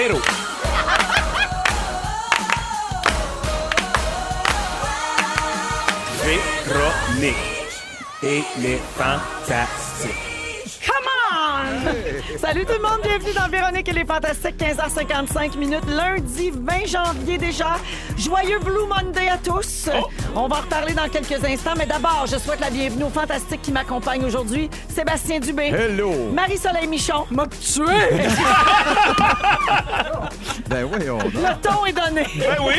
Véro. Véronique. Et les fantastiques. Salut tout le monde, bienvenue dans Véronique et les Fantastiques, 15h55 minutes, lundi 20 janvier déjà. Joyeux Blue Monday à tous. On va en reparler dans quelques instants, mais d'abord, je souhaite la bienvenue aux Fantastiques qui m'accompagnent aujourd'hui. Sébastien Dubé. Hello. Marie-Soleil Michon. M'a tué! ben oui, on Le ton est donné. Ben oui.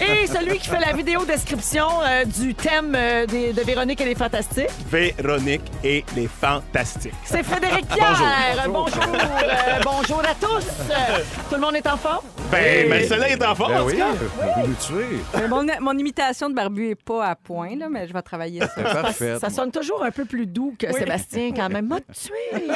Et celui qui fait la vidéo description euh, du thème euh, des- de Véronique et les Fantastiques, Véronique et les fantastiques. c'est Frédéric Pierre. Bonjour. Euh, bonjour à tous. Euh, tout le monde est en forme? Ben, Marie-Soleil est en forme, Ben en tout oui, cas. vous nous tuez. Mais mon, mon imitation de barbu est pas à point, là, mais je vais travailler ça. C'est parfait. Ça sonne toujours un peu plus doux que Sébastien, quand même. M'a tué!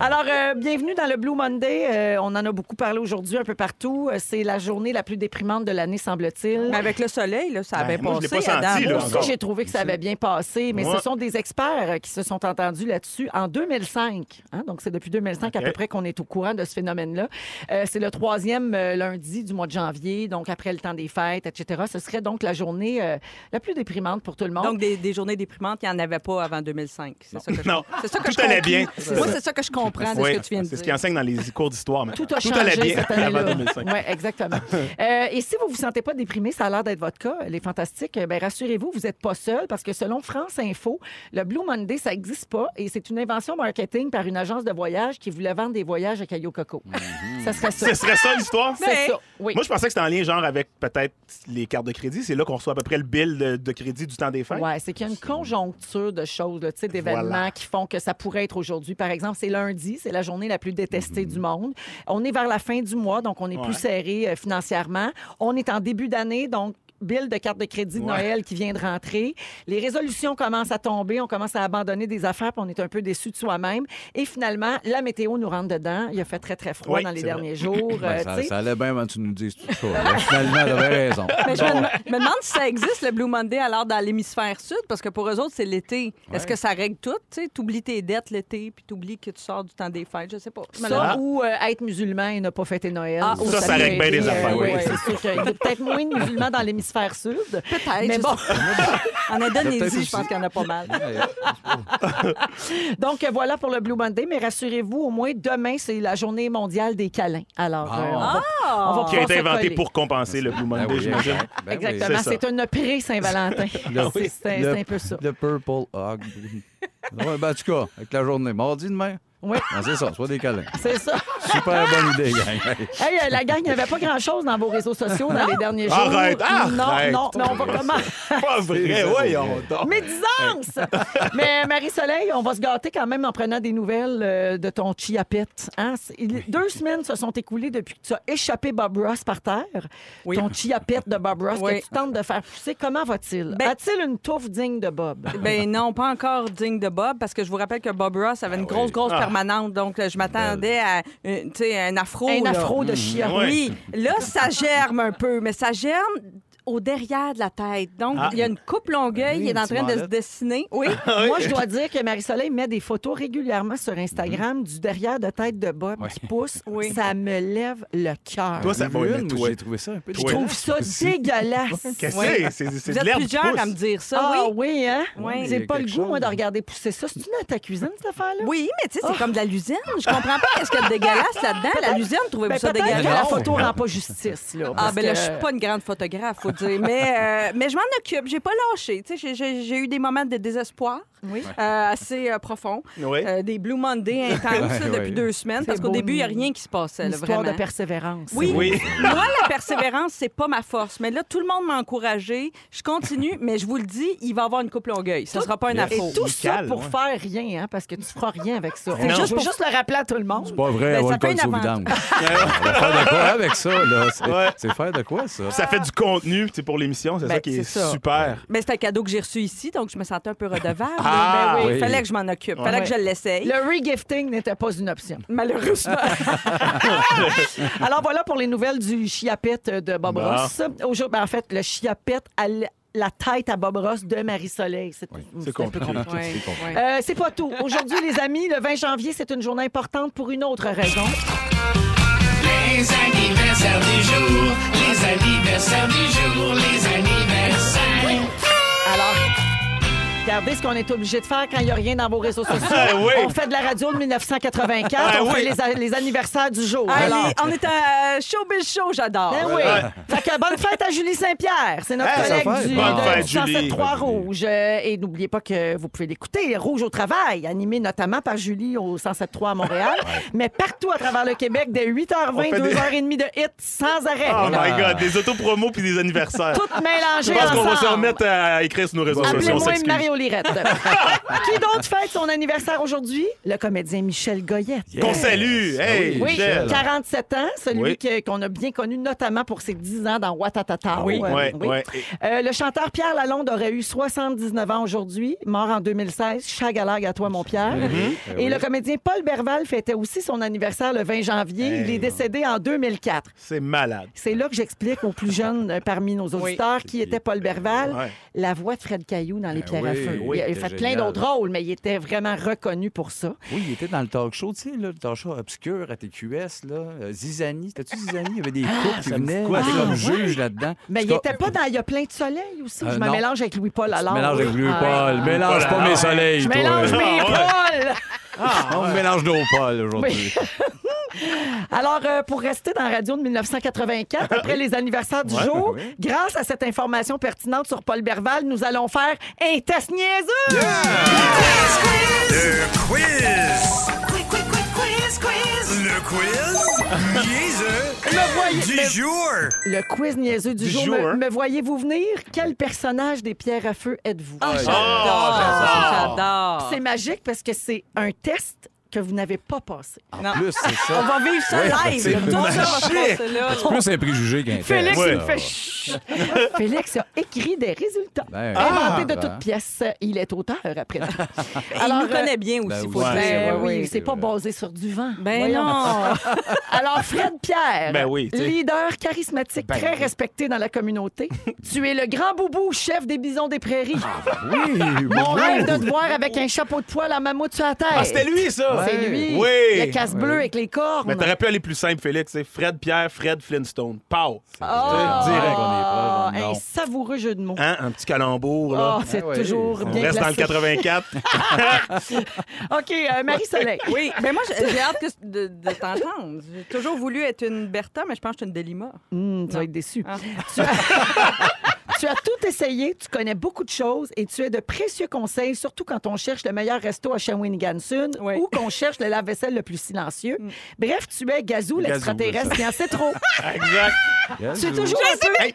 Alors, euh, bienvenue dans le Blue Monday. Euh, on en a beaucoup parlé aujourd'hui un peu partout. Euh, C'est la journée la plus déprimante de l'année, semble-t-il. Mais avec le soleil, là, ça a Ben, bien moi, je l'ai passé. pas senti, Adam. là, Moi aussi, j'ai trouvé que ça avait bien passé, mais Moi- ce sont des experts euh, qui se sont entendus là-dessus en 2005. hein. Donc, c'est depuis 2005 à OK. peu près qu'on est au courant de ce phénomène-là. Euh, c'est le troisième euh, lundi du mois de janvier, donc après le temps des fêtes, etc. Ce serait donc la journée euh, la plus déprimante pour tout le monde. Donc, des, des journées déprimantes, il n'y en avait pas avant 2005. C'est ça que je, Non. c'est ça que Tout je allait bien. Moi, c'est ça que je comprends de Oui, ce que tu viens de c'est ce dire. qu'ils enseignent dans les cours d'histoire. Maintenant. Tout a Tout changé allait bien cette avant année-là. 2005. Oui, exactement. Euh, et si vous vous sentez pas déprimé, ça a l'air d'être votre cas, les fantastiques, euh, ben rassurez-vous, vous n'êtes pas seul parce que selon France Info, le Blue Monday, ça n'existe pas et c'est une invention marketing par une agence de voyage qui voulait vendre des voyages à Caillou Coco. Ça serait ça. Ce serait ça l'histoire? C'est ça. Oui. Moi, je pensais que c'était en lien genre avec peut-être les cartes de crédit. C'est là qu'on reçoit à peu près le bill de, de crédit du temps des fêtes. Ouais, c'est qu'il y a une conjoncture de choses, là, tu sais, d'événements Voilà. qui font que ça pourrait être aujourd'hui. Par exemple, c'est lundi, c'est la journée la plus détestée du monde. On est vers la fin du mois, donc on est Ouais. plus serré euh, financièrement. On est en début d'année, donc bill de carte de crédit de Ouais. Noël qui vient de rentrer. Les résolutions commencent à tomber, on commence à abandonner des affaires, puis on est un peu déçu de soi-même. Et finalement, la météo nous rentre dedans. Il a fait très, très froid Oui, dans les vrai. derniers jours. Ben, euh, ça, tu allait bien avant que tu nous dises tout ça. là. Finalement, t'avais raison. Mais je me, me demande si ça existe, le Blue Monday, alors dans l'hémisphère sud, parce que pour eux autres, c'est l'été. Est-ce que ça règle tout? Tu sais, t'oublies tes dettes l'été, puis t'oublies que tu sors du temps des fêtes, je sais pas. Ça, ou euh, être musulman et ne pas fêter Noël. Ah, Ou ça, ça règle bien des affaires, oui. oui, c'est sûr qu'il y a peut-être moins de musulmans dans l'hémisphère sud. Peut-être. Mais bon. En Indonésie, je pense qu'il y en a pas mal. Donc, voilà pour le Blue Monday. Mais rassurez-vous, au moins demain, c'est la journée mondiale des câlins. Alors, euh, on va, on va Qui a été inventé pour compenser le Blue Ben Monday, oui, j'imagine. ben oui. Exactement. c'est ça. C'est une pré-Saint-Valentin. C'est- un peu ça. Le Purple Hog. Ouais, ben, en tout cas, avec la journée. Mardi demain. Oui, Non, c'est ça, soit des câlins. c'est ça. Super bonne idée, gang. Hey, euh, la gang, il n'y avait pas grand-chose dans vos réseaux sociaux dans les derniers jours. Arrête, Non, arrête. non, mais on va comment? Pas vrai, voyons donc. Médisance! Mais Marie-Soleil, on va se gâter quand même en prenant des nouvelles euh, de ton chia pet. Hein? Deux semaines se sont écoulées depuis que tu as échappé Bob Ross par terre. Oui. Ton chia pet de Bob Ross Oui. que tu tentes de faire pousser. Comment va-t-il? Ben- A-t-il une touffe digne de Bob? Ben non, pas encore digne de Bob, parce que je vous rappelle que Bob Ross avait une grosse, grosse Ah. Permanente. Donc, là, je m'attendais à euh, tu sais, un afro. Un là. afro de chia. Ouais. Oui, là, ça germe un peu, mais ça germe au derrière de la tête. Donc, Ah. il y a une coupe longueuil Oui, qui est en train de se dessiner. Oui. Moi, je dois dire que Marie-Soleil met des photos régulièrement sur Instagram du derrière de tête de Bob qui pousse. Oui. Ça me lève le cœur. Toi, ça va Une, toi. J'ai trouvé ça un peu Je trouve ça dégueulasse. Qu'est-ce que Oui. c'est? C'est de êtes l'herbe qui plusieurs pousse. à me dire ça. Ah oui. oui, hein? Oui. J'ai Il pas le goût, moi, de regarder pousser ça. C'est-tu dans ta cuisine, cette affaire-là? Oui, mais tu sais, c'est comme de la lusine. Je comprends pas qu'est-ce qu'il y a de dégueulasse là-dedans. La lusine, trouvez-vous Ben, ça dégueulasse? la photo rend pas justice, là. Ah, ben là, je suis pas une grande photographe, faut dire. Mais, euh, mais je m'en occupe. J'ai pas lâché. Tu sais, j'ai- eu des moments de désespoir Oui. euh, assez euh, profonds. Oui. Euh, des Blue Monday intenses là, depuis ouais. deux semaines. Parce C'est qu'au début, il n'y a rien qui se passait, Une là, histoire vraiment. de persévérance. Oui. Oui. Moi, la persévérance, c'est pas ma force. Mais là, tout le monde m'a encouragé. Je continue, mais je vous le dis, il va y avoir une couple longueuil. Ce sera pas un afro. Et tout ça pour ouais. faire rien, hein, parce que tu feras rien avec ça. Je Juste pour- juste le rappeler à tout le monde. C'est pas vrai, on ça le vidange. va faire de quoi avec ça, là? C'est Ouais. c'est faire de quoi, ça? Ça fait du contenu sais, pour l'émission, c'est Ben, ça qui est, ça. super. Mais c'est un cadeau que j'ai reçu ici, donc je me sentais un peu redevable. Ah, Ben oui, oui. fallait que je m'en occupe. Fallait Ouais. que je l'essaye. Le regifting n'était pas une option. Malheureusement. Alors voilà pour les nouvelles du chiapette de Bob Bon. Ross. Aujourd'hui, ben, en fait, le chiapette al- la tête à Bob Ross de Marie-Soleil. C'est c'est un peu compliqué. Ouais, C'est. Euh, c'est pas tout. Aujourd'hui, les amis, le 20 janvier, c'est une journée importante pour une autre raison. Les anniversaires du jour, les anniversaires du jour, les anniversaires. Alors, regardez ce qu'on est obligé de faire quand il n'y a rien dans vos réseaux sociaux. Ah oui. On fait de la radio de 1984. Ah on oui. fait les, anniversaires du jour. Alors, on est à Showbiz Show, j'adore. Ben oui. Fait que bonne fête à Julie Saint-Pierre. C'est notre Hey, collègue du, Bonne de- fête, du Julie. 107.3 Bonne Julie. Rouge. Euh, et n'oubliez pas que vous pouvez l'écouter. Rouge au travail, animé notamment par Julie au 107.3 à Montréal. Mais partout à travers le Québec, dès 8h20, On fait des- 2h30 de hits sans arrêt. Oh my God, des autopromos puis des anniversaires. Tout Je mélangé pense qu'on va se remettre à écrire sur nos réseaux sociaux. Mario Lirette. Qui d'autre fête son anniversaire aujourd'hui? Le comédien Michel Goyette. Qu'on salue. Hey, Oui, Michel. 47 ans, celui Oui. qu'on a bien connu notamment pour ses 10 ans dans Watatata. Oui, Euh, ouais, oui. ouais. Euh, le chanteur Pierre Lalonde aurait eu 79 ans aujourd'hui, mort en 2016. Chagalag à toi, mon Pierre. Mm-hmm. Et le comédien Paul Berval fêtait aussi son anniversaire le 20 janvier. Il est décédé en 2004. C'est malade. C'est là que j'explique aux plus jeunes euh, parmi nos auditeurs qui était Paul Berval, Ouais. la voix de Fred Caillou dans Les Pierres à Feu. oui, il a fait plein d'autres rôles, mais il était vraiment reconnu pour ça. Oui, il était dans le talk show, tu sais, là, le talk show obscur à TQS, là. Euh, Zizani, c'était-tu Zizani? Il y avait des couples qui venaient, quoi, ça? comme Ah, juge là-dedans. Mais il tout était cas, pas dans Il y a plein de soleil aussi. Euh, je me non. mélange avec Louis-Paul alors. Mélange avec Louis Ah, Paul. Mélange Paul pas mes soleils, Je toi. mélange mes Ah, ouais. On mélange nos Paul aujourd'hui. Alors, euh, pour rester dans la radio de 1984, après les anniversaires du Ouais, jour, oui. grâce à cette information pertinente sur Paul Berval, nous allons faire un test niaiseux! Le quiz, quiz. Le quiz niaiseux Me voyez- du jour! Le quiz niaiseux du, Du jour. jour, Me, hein? me voyez-vous venir? Quel personnage des pierres à feu êtes-vous? Ah, Ah, j'adore. J'adore. C'est magique parce que c'est un test que vous n'avez pas passé. Non. En plus, c'est On ça. va vivre ça Ouais, live. c'est. Tout plus un préjugé qu'un. Félix, Ouais. il fait chut. Félix a écrit des résultats. Ben, Inventé de ben. toutes pièces. Il est auteur après. Et il Alors, nous euh, connaît bien aussi, ben faut oui. le Ben dire. oui, oui. c'est pas basé sur du vent. Ben Voyons. non. Alors, Fred Pierre, Ben oui, leader charismatique, Ben très oui. respecté dans la communauté. tu es le grand boubou, chef des bisons des prairies. Oui, Mon oui. rêve de te voir avec un chapeau de poil en mammouth sur la tête. Ah, c'était lui, ça! C'est lui. Oui. Le casse-bleu avec les cornes. Mais t'aurais pu aller plus simple, Félix. c'est Fred Pierre, Fred Flintstone. Pow! Ah, Direct. on un savoureux jeu de mots. Hein? Un petit calembour, là. Ah, c'est Ah ouais. toujours On bien reste dans le placé. 84. OK, euh, Marie-Soleil. Oui, mais moi, j'ai hâte que- de, de t'entendre. J'ai toujours voulu être une Bertha, mais je pense que je suis une Delima. Hum, tu vas être déçu. Ah. Tu. tu as tout essayé, tu connais beaucoup de choses et tu as de précieux conseils, surtout quand on cherche le meilleur resto à Shawinigan-Sud Oui. ou qu'on cherche le lave-vaisselle le plus silencieux. Bref, tu es Gazou, l'extraterrestre qui en sait trop. exact. Es oui. toujours un peu... Hey,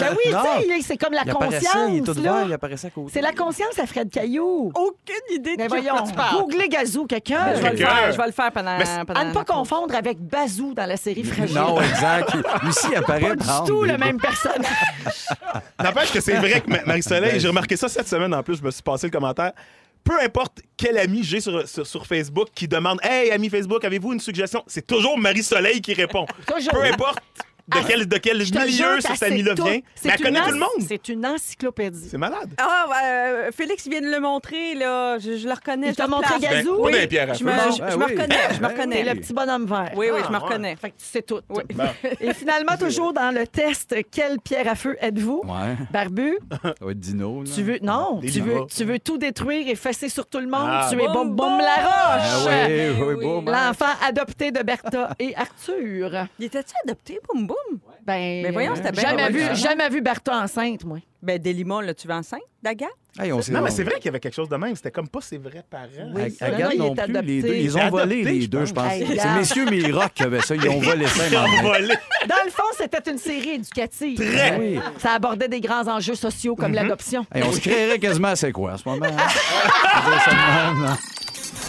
Ben oui, Non. tu sais, c'est comme la Il conscience. il est tout là. il apparaissait à côté. C'est la conscience à Fred Caillou. Aucune idée de Mais quoi voyons, tu parles. googlez Gazou, quelqu'un. Ben, je vais le Quelqu'un. faire, je vais le faire pendant. Mais c'est- pendant À ne pas confondre avec Bazou dans la série Fragile. Non, exact. Lui aussi, il apparaît. Pas du tout le même personnage. N'empêche que c'est vrai que Ma- Marie-Soleil, Ben, j'ai remarqué ça cette semaine en plus, je me suis passé le commentaire. Peu importe quel ami j'ai sur, sur, sur Facebook qui demande Hey, ami Facebook, avez-vous une suggestion C'est toujours Marie-Soleil qui répond. Toujours. Peu importe de quel, de quel milieu cet ami-là vient, mais C'est elle connaît une tout le monde. C'est une encyclopédie. C'est malade. Ah, euh, Félix vient de le montrer, là. Je, je le reconnais. Il je t'a montré. Gazou? Ben, pas Oui. dans les pierres à Je feu. me, je, Ben je me oui. reconnais, je me Ben reconnais. Le petit bonhomme vert. Oui, oui, Ah, je me ouais. reconnais. Fait que tu sais tout. Oui. Et finalement, toujours dans le test, quelle pierre à feu êtes-vous? Ouais, Barbu, Dino. tu veux. Non, tu veux, livres. tu veux tout détruire et fesser sur tout le monde. Ah. Tu es Boum, Boum. Ah Oui. boum. L'enfant adopté de Bertha et Arthur. Il était-tu adopté, boum boum? Ben, Mais voyons, c'était bien jamais vu, jamais vu Bertha enceinte, moi. Ben, Delima, là, tu vas enceinte, d'Agathe? Hey, on s'est- Non, mais c'est vrai qu'il y avait quelque chose de même. C'était comme pas ses vrais parents. Oui, Agathe il non est plus, les deux. Ils ont Adopté, volé, les je deux, je pense. C'est messieurs Miroc qui avaient ça. Ils ont volé ça. Ils ont volé. Dans le fond, c'était une série éducative. Très. Oui. Ça abordait des grands enjeux sociaux comme l'adoption. Hey, on se créerait quasiment c'est quoi à ce moment? hein? Je veux dire ça de même,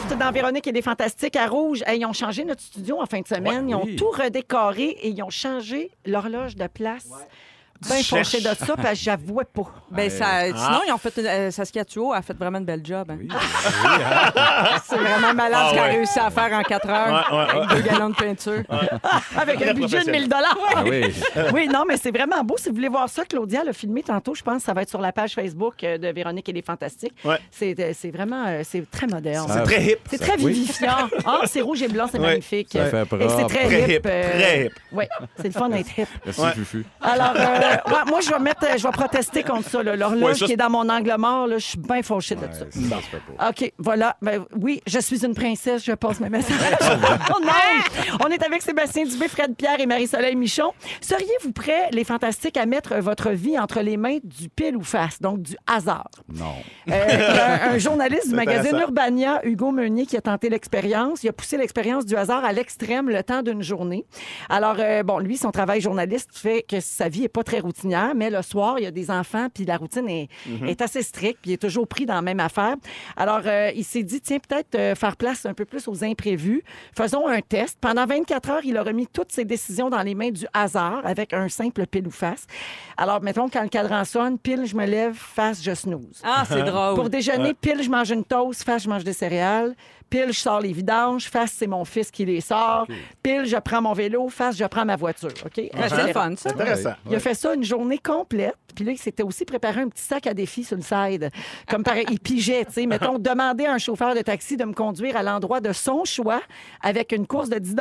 là. Dans Véronique et les Fantastiques à Rouge, hey, ils ont changé notre studio en fin de semaine. Ouais, ils ont oui. tout redécoré et ils ont changé l'horloge de place. Bien fâchée de ça, parce que j'avouais pas. Ben, ça, Sinon, ils ont fait une, euh, Saskia Tuo a fait vraiment une belle job. hein. C'est vraiment malade Ah ce qu'elle a réussi à faire en 4 heures Ouais, ouais, avec deux gallons de peinture. Avec un budget de 1000 Ah oui. Oui, non, mais c'est vraiment beau. Si vous voulez voir ça, Claudia l'a filmé tantôt, je pense. Ça va être sur la page Facebook euh, de Véronique et les Fantastiques. Ouais. C'est euh, c'est vraiment, euh, c'est très moderne. C'est très hip. C'est très Oui. vivifiant. Ah, c'est rouge et blanc, c'est Ouais. magnifique. Ça fait Et propre. c'est très, Très hip. hip, très hip. Oui, c'est le fun d'être hip. Merci, Ouais. Fufu. Alors, euh, ouais, moi, je vais mettre, je vais protester contre ça. là. L'horloge Ouais, ça, qui est dans mon angle mort, là, je suis bien fâchée de Ouais, ça. ça, ça se fait pas. OK, voilà. Ben, oui, je suis une princesse, je passe mes messages. oh non! On est avec Sébastien Dubé, Fred Pierre et Marie-Soleil Michon. Seriez-vous prêts, les fantastiques, à mettre votre vie entre les mains du pile ou face, donc du hasard? Non. Euh, un, un journaliste du magazine intéressant. Urbania, Hugo Meunier, qui a tenté l'expérience. Il a poussé l'expérience du hasard à l'extrême le temps d'une journée. Alors, euh, bon, lui, son travail journaliste fait que sa vie est pas très routinière, mais le soir, il y a des enfants, puis la routine est, Mhm. est assez stricte, puis il est toujours pris dans la même affaire. Alors, euh, il s'est dit, tiens, peut-être euh, faire place un peu plus aux imprévus. Faisons un test. Pendant 24 heures, il a remis toutes ses décisions dans les mains du hasard avec un simple pile ou face. Alors, mettons, quand le cadran sonne, pile, je me lève, face, je snooze. Ah, c'est drôle. Pour déjeuner, pile, je mange une toast, face, je mange des céréales. Pile, je sors les vidanges, face, c'est mon fils qui les sort. Pile, je prends mon vélo, face, je prends ma voiture. OK? C'est fun, ça. Intéressant. Il a fait ça une journée complète. Puis là, il s'était aussi préparé un petit sac à défi sur le side. Comme par il pigeait, tu sais. Mettons, demander à un chauffeur de taxi de me conduire à l'endroit de son choix avec une course de 10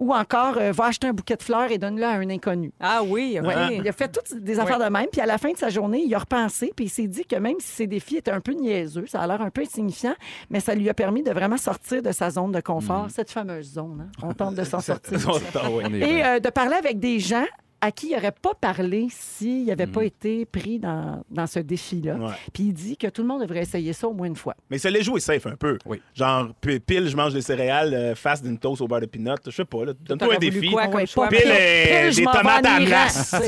ou encore, euh, va acheter un bouquet de fleurs et donne-le à un inconnu. Ah oui. Ouais. Il a fait toutes des affaires de même. Puis à la fin de sa journée, il a repensé. Puis il s'est dit que même si ses défis étaient un peu niaiseux, ça a l'air un peu insignifiant, mais ça lui a permis de vraiment sortir de sa zone de confort, cette fameuse zone. hein. On tente de s'en sortir. Ah. On Et euh, de parler avec des gens à qui il n'aurait pas parlé s'il n'avait pas été pris dans, dans ce défi-là. Ouais. Puis il dit que tout le monde devrait essayer ça au moins une fois. Mais ça les jouer safe un peu. Oui. Genre, pile, je mange des céréales, euh, face d'une toast au beurre de peanut. Je sais pas, là. Donne-toi un défi. quoi Ouais, choix? Pile, euh, des tomates à glace.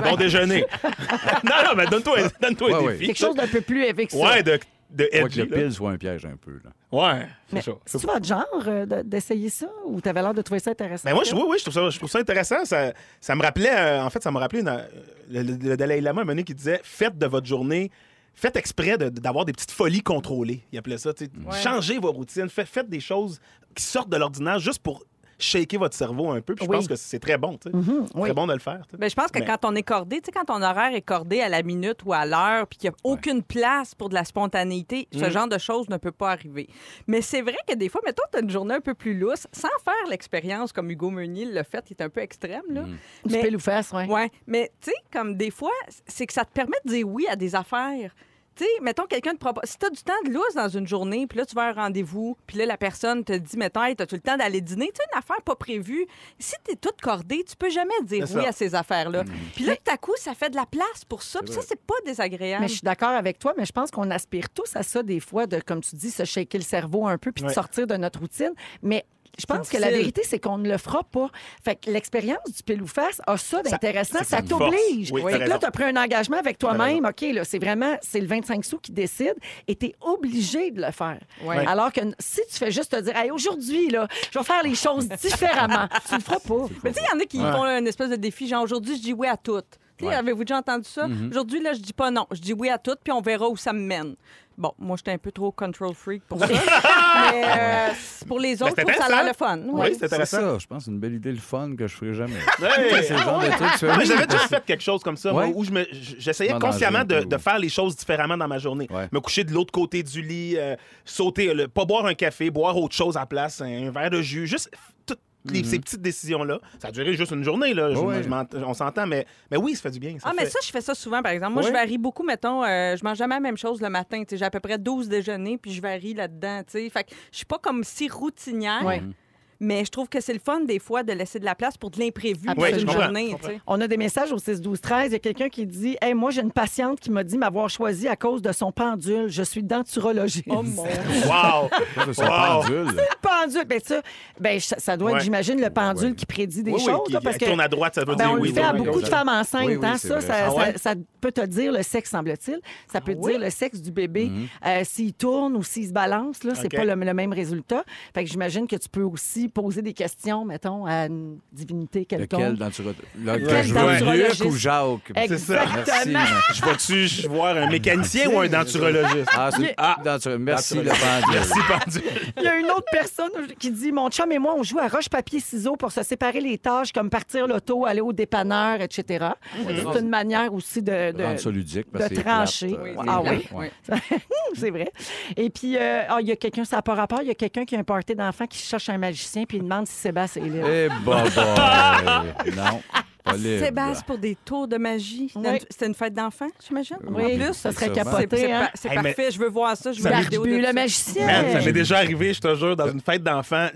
Bon ouais. déjeuner. non, non, mais donne-toi donne Ouais, un ouais. défi. Quelque chose d'un peu plus avec ça. Ouais, de, de Faut que edgy, le là. pile soit un piège un peu. Là. Ouais, Mais c'est ça. c'est-tu votre genre euh, de- d'essayer ça ou t'avais l'air de trouver ça intéressant? Mais moi, je, oui, oui, je trouve ça, je trouve ça intéressant. Ça, ça me rappelait, euh, en fait, ça me rappelait une- euh, le, le- le Dalai Lama, un moment donné, qui disait Faites de votre journée, faites exprès de- d'avoir des petites folies contrôlées. Il appelait ça. tu sais. Ouais. Changez vos routines, faites, faites des choses qui sortent de l'ordinaire juste pour shaker votre cerveau un peu. Puis je Oui. pense que c'est très bon. tu sais. Mhm, oui. Très bon de le faire. tu sais. Ben, je pense que Mais- quand on est cordé, tu sais, quand ton horaire est cordé à la minute ou à l'heure, puis qu'il n'y a aucune place pour de la spontanéité, ce Mm. genre de choses ne peut pas arriver. Mais c'est vrai que des fois, mettons, tu as une journée un peu plus lousse, sans faire l'expérience comme Hugo Meunier l'a fait, il est un peu extrême, là. Du Mais- pile ou face, ouais. Ouais, mais tu sais, comme des fois, c'est que ça te permet de dire oui à des affaires. Tu sais, mettons, quelqu'un te propose. Si tu as du temps de lousse dans une journée, puis là, tu vas à un rendez-vous, puis là, la personne te dit, mettons, hey, as-tu le temps d'aller dîner? Tu sais, une affaire pas prévue. Si tu es toute cordée, tu peux jamais dire oui à ces affaires-là. Puis là, tout à coup, ça fait de la place pour ça, puis ça, c'est pas désagréable. Mais je suis d'accord avec toi, mais je pense qu'on aspire tous à ça des fois, de, comme tu dis, se shaker le cerveau un peu puis de sortir de notre routine. Mais je pense que la vérité, c'est qu'on ne le fera pas. Fait que l'expérience du pile ou face a ça d'intéressant. Ça t'oblige. Oui, Fait que là, tu as pris un engagement avec toi-même. OK, là, c'est vraiment, c'est le 25 sous qui décide et tu es obligé de le faire. Ouais. Alors que si tu fais juste te dire, hey, aujourd'hui, là, je vais faire les choses différemment, tu le feras pas. Mais tu sais, il y en a qui font là, une espèce de défi, genre aujourd'hui, je dis oui à tout. Tu sais, Ouais. Avez-vous déjà entendu ça? Aujourd'hui, là, je dis pas non. Je dis oui à tout, puis on verra où ça me mène. Bon, moi, j'étais un peu trop control freak pour ça. mais euh, pour les autres, je trouve que ça a l'air le fun. Oui, Ouais. c'est C'est intéressant. ça, je pense, une belle idée, le fun que je ferai jamais. Hey! C'est le genre de truc que tu fais, Ah, mais oui, J'avais déjà fait quelque chose comme ça, moi, Ouais. où je me- j'essayais consciemment de, faire les choses différemment dans ma journée. Ouais. Me coucher de l'autre côté du lit, euh, sauter, le- pas boire un café, boire autre chose à la place, un verre de jus, juste les- ces petites décisions-là. Ça a duré juste une journée, là, je-. Ouais. je m'ent- on s'entend, mais, mais oui, ça fait du bien. ça Ah, mais ça, je fais ça souvent, par exemple. Moi, Ouais. je varie beaucoup, mettons, euh, je mange jamais la même chose le matin. J'ai à peu près 12 déjeuners, puis je varie là-dedans. Fait que je suis pas comme si routinière, Ouais. Mais je trouve que c'est le fun, des fois, de laisser de la place pour de l'imprévu dans Ouais, je une comprends, journée. On a des messages au 6 12 13. Il y a quelqu'un qui dit Hey, moi, j'ai une patiente qui m'a dit m'avoir choisi à cause de son pendule. Je suis denturologiste. Oh mon Wow! Son Wow. pendule. Le pendule, ben ça, ben, ça ça doit être, Ouais. j'imagine, le pendule Ouais. qui prédit des Oui, oui, choses. qui- là, parce qui que tourne à droite, ça veut ben, dire on oui. le fait oui, à oui, beaucoup oui. de femmes enceintes. Oui, oui, hein, ça, Ah ouais? ça- ça peut te dire le sexe, semble-t-il. Ça peut te dire le sexe du bébé. Mhm. Euh, s'il tourne ou s'il se balance, là, c'est pas le, le même résultat. Fait que j'imagine que tu peux aussi poser des questions, mettons, à une divinité Lequel quelconque. dans le Lequel je dans Luc relogistes? ou Jacques? C'est ça. Merci. Je vais-tu voir un mécanicien ou un denturologiste? Ah, c'est- Ah. denture- Merci, le pendule. Merci, pendule. Il y a une autre personne qui dit Mon chum et moi, on joue à roche-papier-ciseaux pour se séparer les tâches, comme partir l'auto, aller au dépanneur, etc. C'est une manière aussi de. de- ludique. parce de trancher. plate, euh, ah oui? C'est vrai. Et puis, euh, ah, il y a quelqu'un, ça n'a pas rapport, il y a quelqu'un qui a un party d'enfants qui cherche un magicien puis il demande si Sébastien est libre. Eh, bah, bah, non. Pas libre. Sébastien pour des tours de magie. C'était Oui. une- C'était une fête d'enfants, j'imagine? Oui, en plus. ça serait c'est capoté. C'est hein? c'est Hey, mais- parfait, je veux voir ça. Je veux la vidéo de le ça. magicien. Man, ça m'est déjà arrivé, je te jure, dans une fête d'enfants.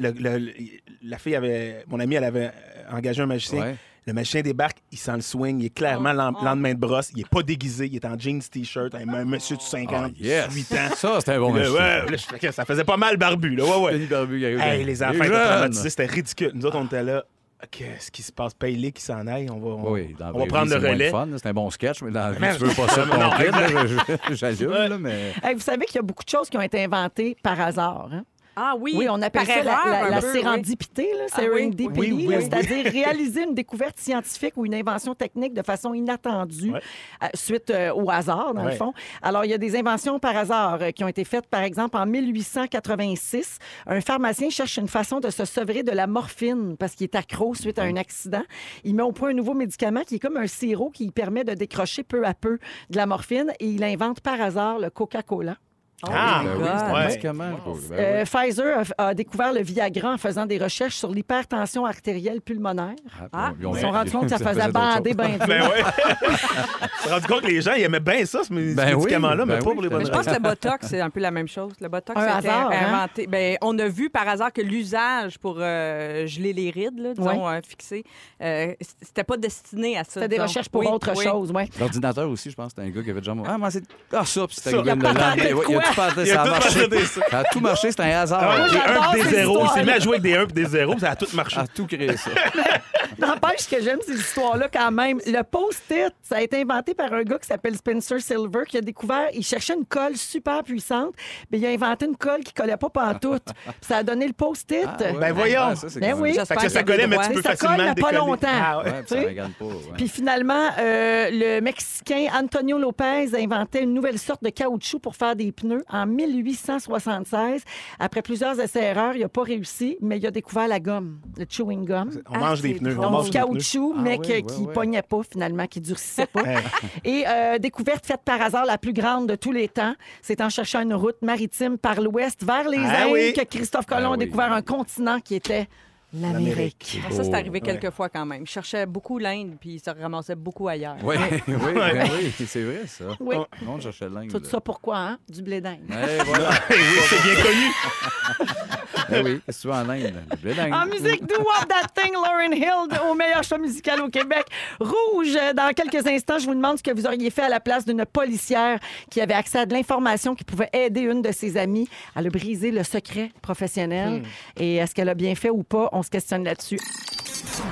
la fille avait. Mon amie, elle avait engagé un magicien. Ouais. Le magicien débarque, il sent le swing, il est clairement Oh, oh. lendemain de brosse, il est pas déguisé, il est en jeans t-shirt, un un monsieur de 50, Ah, yes. 8 ans. Ça, c'était un bon magicien. ouais, là, ça faisait pas mal barbu, là. Ouais, ouais. Barbu Hey, les enfants Les étaient jeunes. traumatisés, c'était ridicule. Nous autres, on était là. Qu'est-ce qui se passe? Paye-les qui s'en aillent. On va, on, Oui, dans la on va prendre vie, le relais. C'est un bon sketch, mais dans tu veux pas ça non, J'allume, mais... Hey, vous savez qu'il y a beaucoup de choses qui ont été inventées par hasard. hein? Ah oui. Oui, on appelle ça la, erreur, la- un la peu, oui. sérendipité, là, Ah oui, serendipity, oui, oui, là, oui. c'est-à-dire réaliser une découverte scientifique ou une invention technique de façon inattendue Ouais. euh, suite euh, au hasard, dans le fond. Alors, il y a des inventions par hasard euh, qui ont été faites, par exemple, en 1886. Un pharmacien cherche une façon de se sevrer de la morphine parce qu'il est accro suite à un accident. Il met au point un nouveau médicament qui est comme un sirop qui permet de décrocher peu à peu de la morphine et il invente par hasard le Coca-Cola. Ah, Ben oui, Ouais. Ben Euh, oui. Pfizer a, a découvert le Viagra en faisant des recherches sur l'hypertension artérielle pulmonaire. Ah, on- Ils se sont rendus compte que ça faisait bander choses. ben. Ben me suis rendu compte que les gens, ils aimaient bien ça, ce Ben oui, médicament-là, mais ben pas oui, pour les bonnes Mais je pense raisons. que le Botox, c'est un peu la même chose. Le Botox Un a été hasard, hein? inventé. Ben, on a vu par hasard que l'usage pour euh, geler les rides, là, disons, euh, fixer, euh, c'était pas destiné à ça. C'était des recherches pour Oui, autre oui. chose, ouais. L'ordinateur aussi, je pense, c'était un gars qui avait déjà... Ah, mais c'est... Ah, ça, puis c'était Ça. tout ça a tout marché. ça. A tout marché, c'était un hasard. Ah des j'adore 1 des ces 0. Il s'est mis à jouer avec des 1 et des 0, ça a tout marché. a tout créé ça. N'empêche ce que j'aime ces histoires-là quand même. Le post-it, ça a été inventé par un gars qui s'appelle Spencer Silver qui a découvert, il cherchait une colle super puissante, mais il a inventé une colle qui collait pas pantoute. Ça a donné le post-it. Ah, ouais. Ben voyons. Ah, ça, c'est Ben oui. Fait que ça collait, mais tu peux Ça colle, facilement mais pas décoller. longtemps. Ah ouais. Ouais, puis ça Tu sais? regarde pas. ouais. Puis finalement, euh, le Mexicain Antonio Lopez a inventé une nouvelle sorte de caoutchouc pour faire des pneus en 1876. Après plusieurs essais-erreurs, il n'a pas réussi, mais il a découvert la gomme, le chewing gum. On mange des pneus. On mange pneus. caoutchouc, mais oui, que- oui, qui pognait pas finalement, qui durcissait pas. Et découverte faite par hasard la plus grande de tous les temps, c'est en cherchant une route maritime par l'ouest vers les Ah Indes que Christophe Colomb a découvert un continent qui était l'Amérique. Ah, Ça, c'est arrivé Ouais. quelques fois quand même. Je cherchais beaucoup l'Inde, puis il se ramassait beaucoup ailleurs. Oui, oui, ben oui, c'est vrai, ça. Oui. Le monde cherchait l'Inde. Tout ça pourquoi, hein? Du blé d'Inde. Voilà. Oui, c'est bien connu. Eh oui, veux en Inde? En musique, Do What That Thing, Lauren Hill, au meilleur show musical au Québec. Rouge, dans quelques instants, je vous demande ce que vous auriez fait à la place d'une policière qui avait accès à de l'information qui pouvait aider une de ses amies à le briser le secret professionnel. Et est-ce qu'elle a bien fait ou pas? On se questionne là-dessus.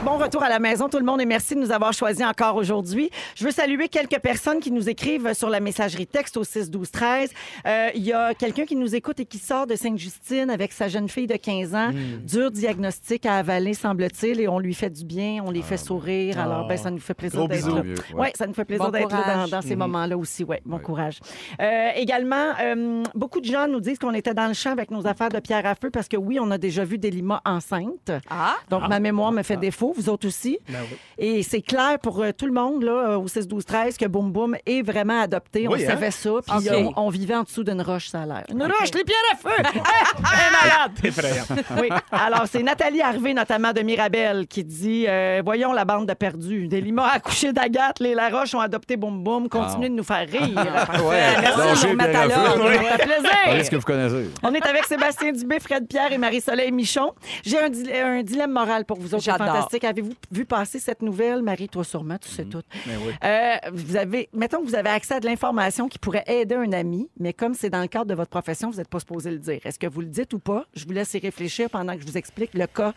Bon retour à la maison, tout le monde, et merci de nous avoir choisis encore aujourd'hui. Je veux saluer quelques personnes qui nous écrivent sur la messagerie texte au 6 12 13. Euh, Il y a quelqu'un qui nous écoute et qui sort de Sainte-Justine avec sa jeune fille de 15 ans. Dur diagnostic à avaler, semble-t-il, et on lui fait du bien, on les fait sourire. Alors, ben, ça nous fait plaisir d'être là. Oui, ouais. ça nous fait plaisir Bon d'être là dans, courage. dans ces moments-là aussi. Ouais, bon Ouais. courage. Euh, également, euh, beaucoup de gens nous disent qu'on était dans le champ avec nos affaires de pierre à feu parce que oui, on a déjà vu Delima enceinte. Ah! Donc, ma mémoire me fait défaut, vous autres aussi. Ben oui. Et c'est clair pour euh, tout le monde, là, euh, au 6, 12, 13, que Boum Boum est vraiment adopté. on hein? savait ça. Puis OK. on, on vivait en dessous d'une roche, ça a l'air. Une roche, les pierres à feu! Elle est malade! Effrayant. Oui. Alors, c'est Nathalie Harvey, notamment de Mirabel, qui dit euh, Voyons la bande de perdus. Delima a accouché d'Agathe, les Laroche ont adopté Boum Boum. Continuez de nous faire rire. Ouais, Merci à. Parlez ce que vous connaissez. On est avec Sébastien Dubé, Fred Pierre et Marie-Soleil Michon. J'ai un, dile- un dilemme moral pour vous autres, J'adore. Fantastique. Avez-vous vu passer cette nouvelle? Marie, toi sûrement, tu sais tout. Mais oui. Euh, vous avez, mettons que vous avez accès à de l'information qui pourrait aider un ami, mais comme c'est dans le cadre de votre profession, vous n'êtes pas supposé le dire. Est-ce que vous le dites ou pas? Je vous laisse y réfléchir pendant que je vous explique le cas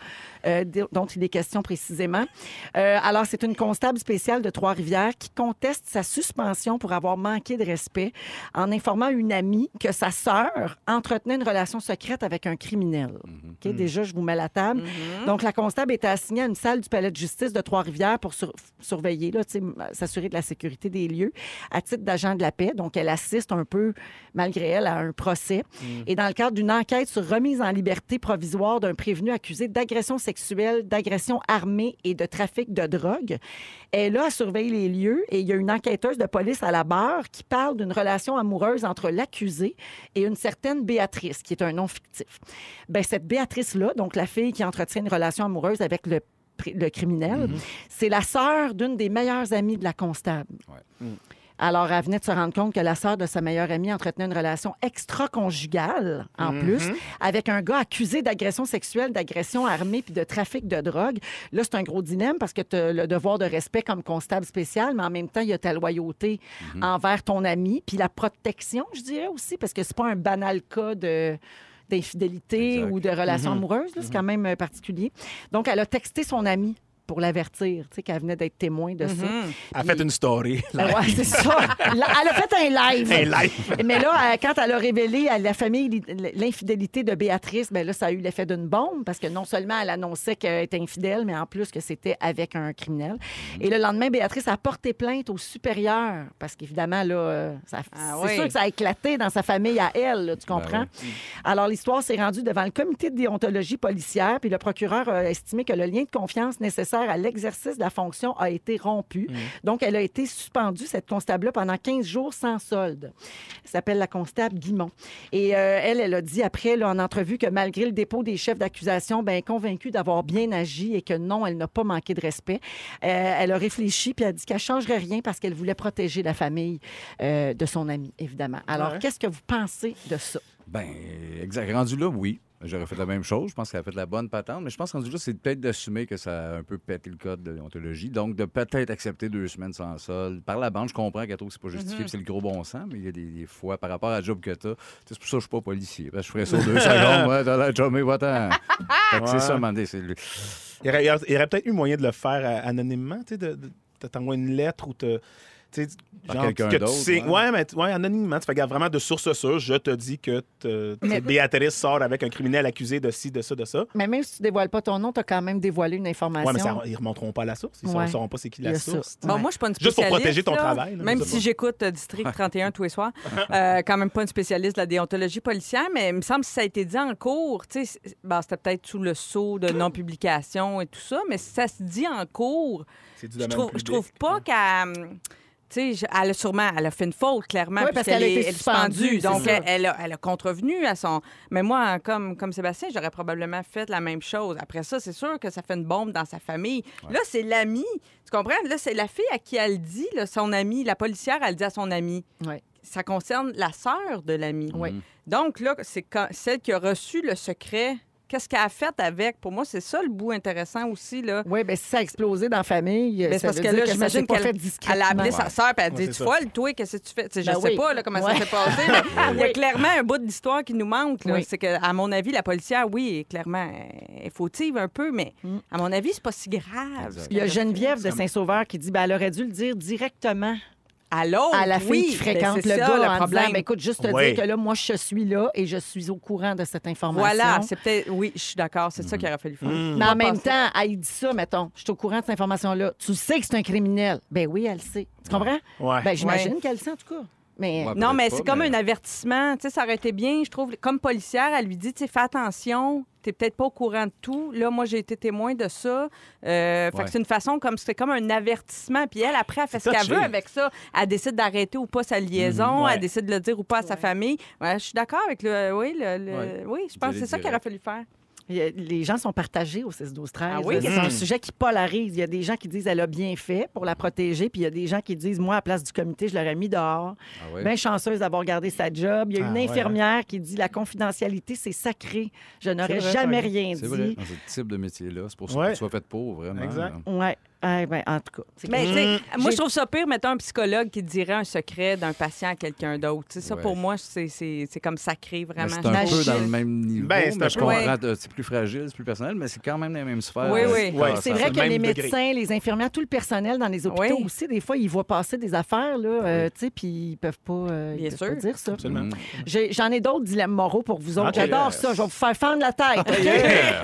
euh, dont il est question précisément. Euh, alors, c'est une constable spéciale de Trois-Rivières qui conteste sa suspension pour avoir manqué de respect en informant une amie que sa sœur entretenait une relation secrète avec un criminel. OK? Déjà, je vous mets la table. Donc, la constable était assignée à une salle du palais de justice de Trois-Rivières pour sur- surveiller, s'assurer de la sécurité des lieux à titre d'agent de la paix. Donc, elle assiste un peu, malgré elle, à un procès. Et dans le cadre d'une enquête sur remise en liberté provisoire d'un prévenu accusé d'agression sexuelle, d'agression armée et de trafic de drogue, elle à surveiller les lieux et il y a une enquêteuse de police à la barre qui parle d'une relation amoureuse entre l'accusé et une certaine Béatrice, qui est un nom fictif. Ben, cette Béatrice-là, donc la fille qui entretient une relation amoureuse avec le, le criminel, c'est la sœur d'une des meilleures amies de la constable. Alors, elle venait de se rendre compte que la sœur de sa meilleure amie entretenait une relation extra-conjugale, en plus, avec un gars accusé d'agression sexuelle, d'agression armée puis de trafic de drogue. Là, c'est un gros dilemme parce que tu as le devoir de respect comme constable spécial, mais en même temps, il y a ta loyauté envers ton ami, puis la protection, je dirais aussi, parce que c'est pas un banal cas de d'infidélité ou de relation amoureuse, là, c'est quand même euh, particulier. Donc, elle a texté son ami pour l'avertir, tu sais, qu'elle venait d'être témoin de ça. Elle a fait une story. Ben ouais, c'est ça. Là, Elle a fait un live. Un live. Mais là, euh, quand elle a révélé à la famille l'infidélité de Béatrice, ben là, ça a eu l'effet d'une bombe parce que non seulement elle annonçait qu'elle était infidèle, mais en plus que c'était avec un criminel. Et le lendemain, Béatrice a porté plainte au supérieur parce qu'évidemment, là, euh, ça- Ah c'est oui. sûr que ça a éclaté dans sa famille à elle, là, tu comprends? Alors, l'histoire s'est rendue devant le comité de déontologie policière, puis le procureur a estimé que le lien de confiance nécessaire à l'exercice de la fonction a été rompu. Donc, elle a été suspendue, cette constable-là, pendant 15 jours sans solde. Elle s'appelle la constable Guimont. Et euh, elle, elle a dit après, là, en entrevue, que malgré le dépôt des chefs d'accusation, ben, convaincue d'avoir bien agi et que non, elle n'a pas manqué de respect, euh, elle a réfléchi puis elle a dit qu'elle ne changerait rien parce qu'elle voulait protéger la famille euh, de son ami, évidemment. Alors, Ouais. qu'est-ce que vous pensez de ça? Ben, exact. Rendu là, oui. J'aurais fait la même chose. Je pense qu'elle a fait la bonne patente. Mais je pense que rendu là, c'est peut-être d'assumer que ça a un peu pété le code de déontologie. Donc, de peut-être accepter deux semaines sans sol. Par la bande, je comprends qu'elle trouve que c'est pas justifié, puis c'est le gros bon sens, mais il y a des, des fois, par rapport à la job que t'as, c'est pour ça que je suis pas policier. Parce que je ferais ça deux secondes. Ouais, t'as l'air chumé, va-t'en. Fait que c'est ça, Mandé. Le- Il y aurait, peut-être eu moyen de le faire euh, anonymement, tu sais, de, de, de t'envoyer une lettre ou te. Par quelqu'un que tu d'autre, sais- ouais. mais ouais, anonymement. Tu fais garde vraiment de source sûre. Je te dis que te- Mais- Béatrice sort avec un criminel accusé de ci, de ça, de ça. Mais même si tu dévoiles pas ton nom, tu as quand même dévoilé une information. Ouais, mais ça, ils remonteront pas à la source. Ils ne Ouais. sauront pas c'est qui la source. Bon, Ouais. moi, je suis pas une Juste pour spécialiste. protéger ton là. travail, là, Même si j'écoute euh, District 31 tous les soirs, euh, quand même pas une spécialiste de la déontologie policière, mais il me semble que ça a été dit en cours. tu sais, bon, C'était peut-être sous le sceau de non-publication et tout ça, mais si ça se dit en cours, C'est du je domaine trouve, je trouve pas qu'elle. Tu sais, elle a sûrement, elle a fait une faute, clairement. Oui, parce qu'elle a été suspendue, Donc, elle, elle a, elle a contrevenu à son. Mais moi, comme, comme Sébastien, j'aurais probablement fait la même chose. Après ça, c'est sûr que ça fait une bombe dans sa famille. Là, c'est l'ami. Tu comprends? Là, c'est la fille à qui elle dit, là, son ami. La policière, elle dit à son ami. Ouais. Ça concerne la sœur de l'ami. Oui. Donc, là, c'est celle qui a reçu le secret. Qu'est-ce qu'elle a fait avec? Pour moi, c'est ça le bout intéressant aussi. Là. Oui, bien, si ça a explosé dans la famille, Ben, ça parce veut que dire là, que j'imagine qu'elle elle a appelé sa sœur et elle a dit Tu folle, toi, qu'est-ce que tu fais? Je Ben sais oui. pas là, comment Ouais. ça s'est passé, mais il y a clairement un bout d'histoire qui nous manque. Oui. C'est que, à mon avis, la policière, oui, est clairement est fautive un peu, mais Mm. à mon avis, c'est pas si grave. Il y a. Geneviève de Saint-Sauveur qui dit ben, elle aurait dû le dire directement À l'autre, à la fille oui, qui ben, fréquente le ça, gars le en problème. disant ben, écoute, juste te Oui. dire que là, moi, je suis là et je suis au courant de cette information. Voilà, c'est peut-être. Oui, je suis d'accord, c'est ça qu'il aurait fallu faire. Mm. Mais en même temps, elle dit ça, mettons. Je suis au courant de cette information-là. Tu sais que c'est un criminel. Ben oui, elle le sait. Tu comprends? Ouais. Ben, j'imagine Ouais. qu'elle le sait, en tout cas. Mais Ouais. Non, mais c'est comme mais- un avertissement. Tu sais, ça aurait été bien, je trouve. Comme policière, elle lui dit, tu sais, fais attention, t'es peut-être pas au courant de tout. Là, moi, j'ai été témoin de ça. Euh, Fait Ouais. que c'est une façon comme, c'est comme un avertissement. Puis elle, après, elle fait ce qu'elle veut avec ça. Elle décide d'arrêter ou pas sa liaison. Ouais. Elle décide de le dire ou pas à sa famille. Ouais, je suis d'accord avec le... Oui, le, le- Ouais. oui je pense que c'est ça qu'il aurait direct. fallu faire. Les gens sont partagés au 6 12 13 Ah oui? C'est un sujet qui polarise. Il y a des gens qui disent elle a bien fait pour la protéger, puis il y a des gens qui disent moi à la place du comité, je l'aurais mis dehors. Ah? Bien chanceuse d'avoir gardé sa job. Il y a Ah une ouais, infirmière qui dit la confidentialité c'est sacré. Je n'aurais jamais rien C'est vrai. dit. Dans ce type de métier-là, c'est pour ça Ouais. que tu sois fait pour, vraiment. Exact. Ouais. Ah, ben, en tout cas. c'est Mais que- tu sais, Mm. moi, je trouve ça pire, mettons, un psychologue qui dirait un secret d'un patient à quelqu'un d'autre. Tu sais, Ça, Ouais. pour moi, c'est c'est- c'est comme sacré, Mais vraiment. C'est un Imagine. peu dans le même niveau, Ben, c'est un mais je peu- comprends, Ouais. euh, c'est plus fragile, c'est plus personnel, mais c'est quand même dans les mêmes sphères. Oui, oui. Ouais, passent C'est vrai que le les même degré. médecins, les infirmières, tout le personnel dans les hôpitaux Oui. aussi, des fois, ils voient passer des affaires, là, euh, tu sais, puis ils peuvent pas, euh, ils Bien peuvent sûr. pas dire ça. Absolument. J'ai- J'en ai, d'autres dilemmes moraux pour vous autres. Ok. J'adore Yes. ça. Je vais vous faire fendre la tête. OK?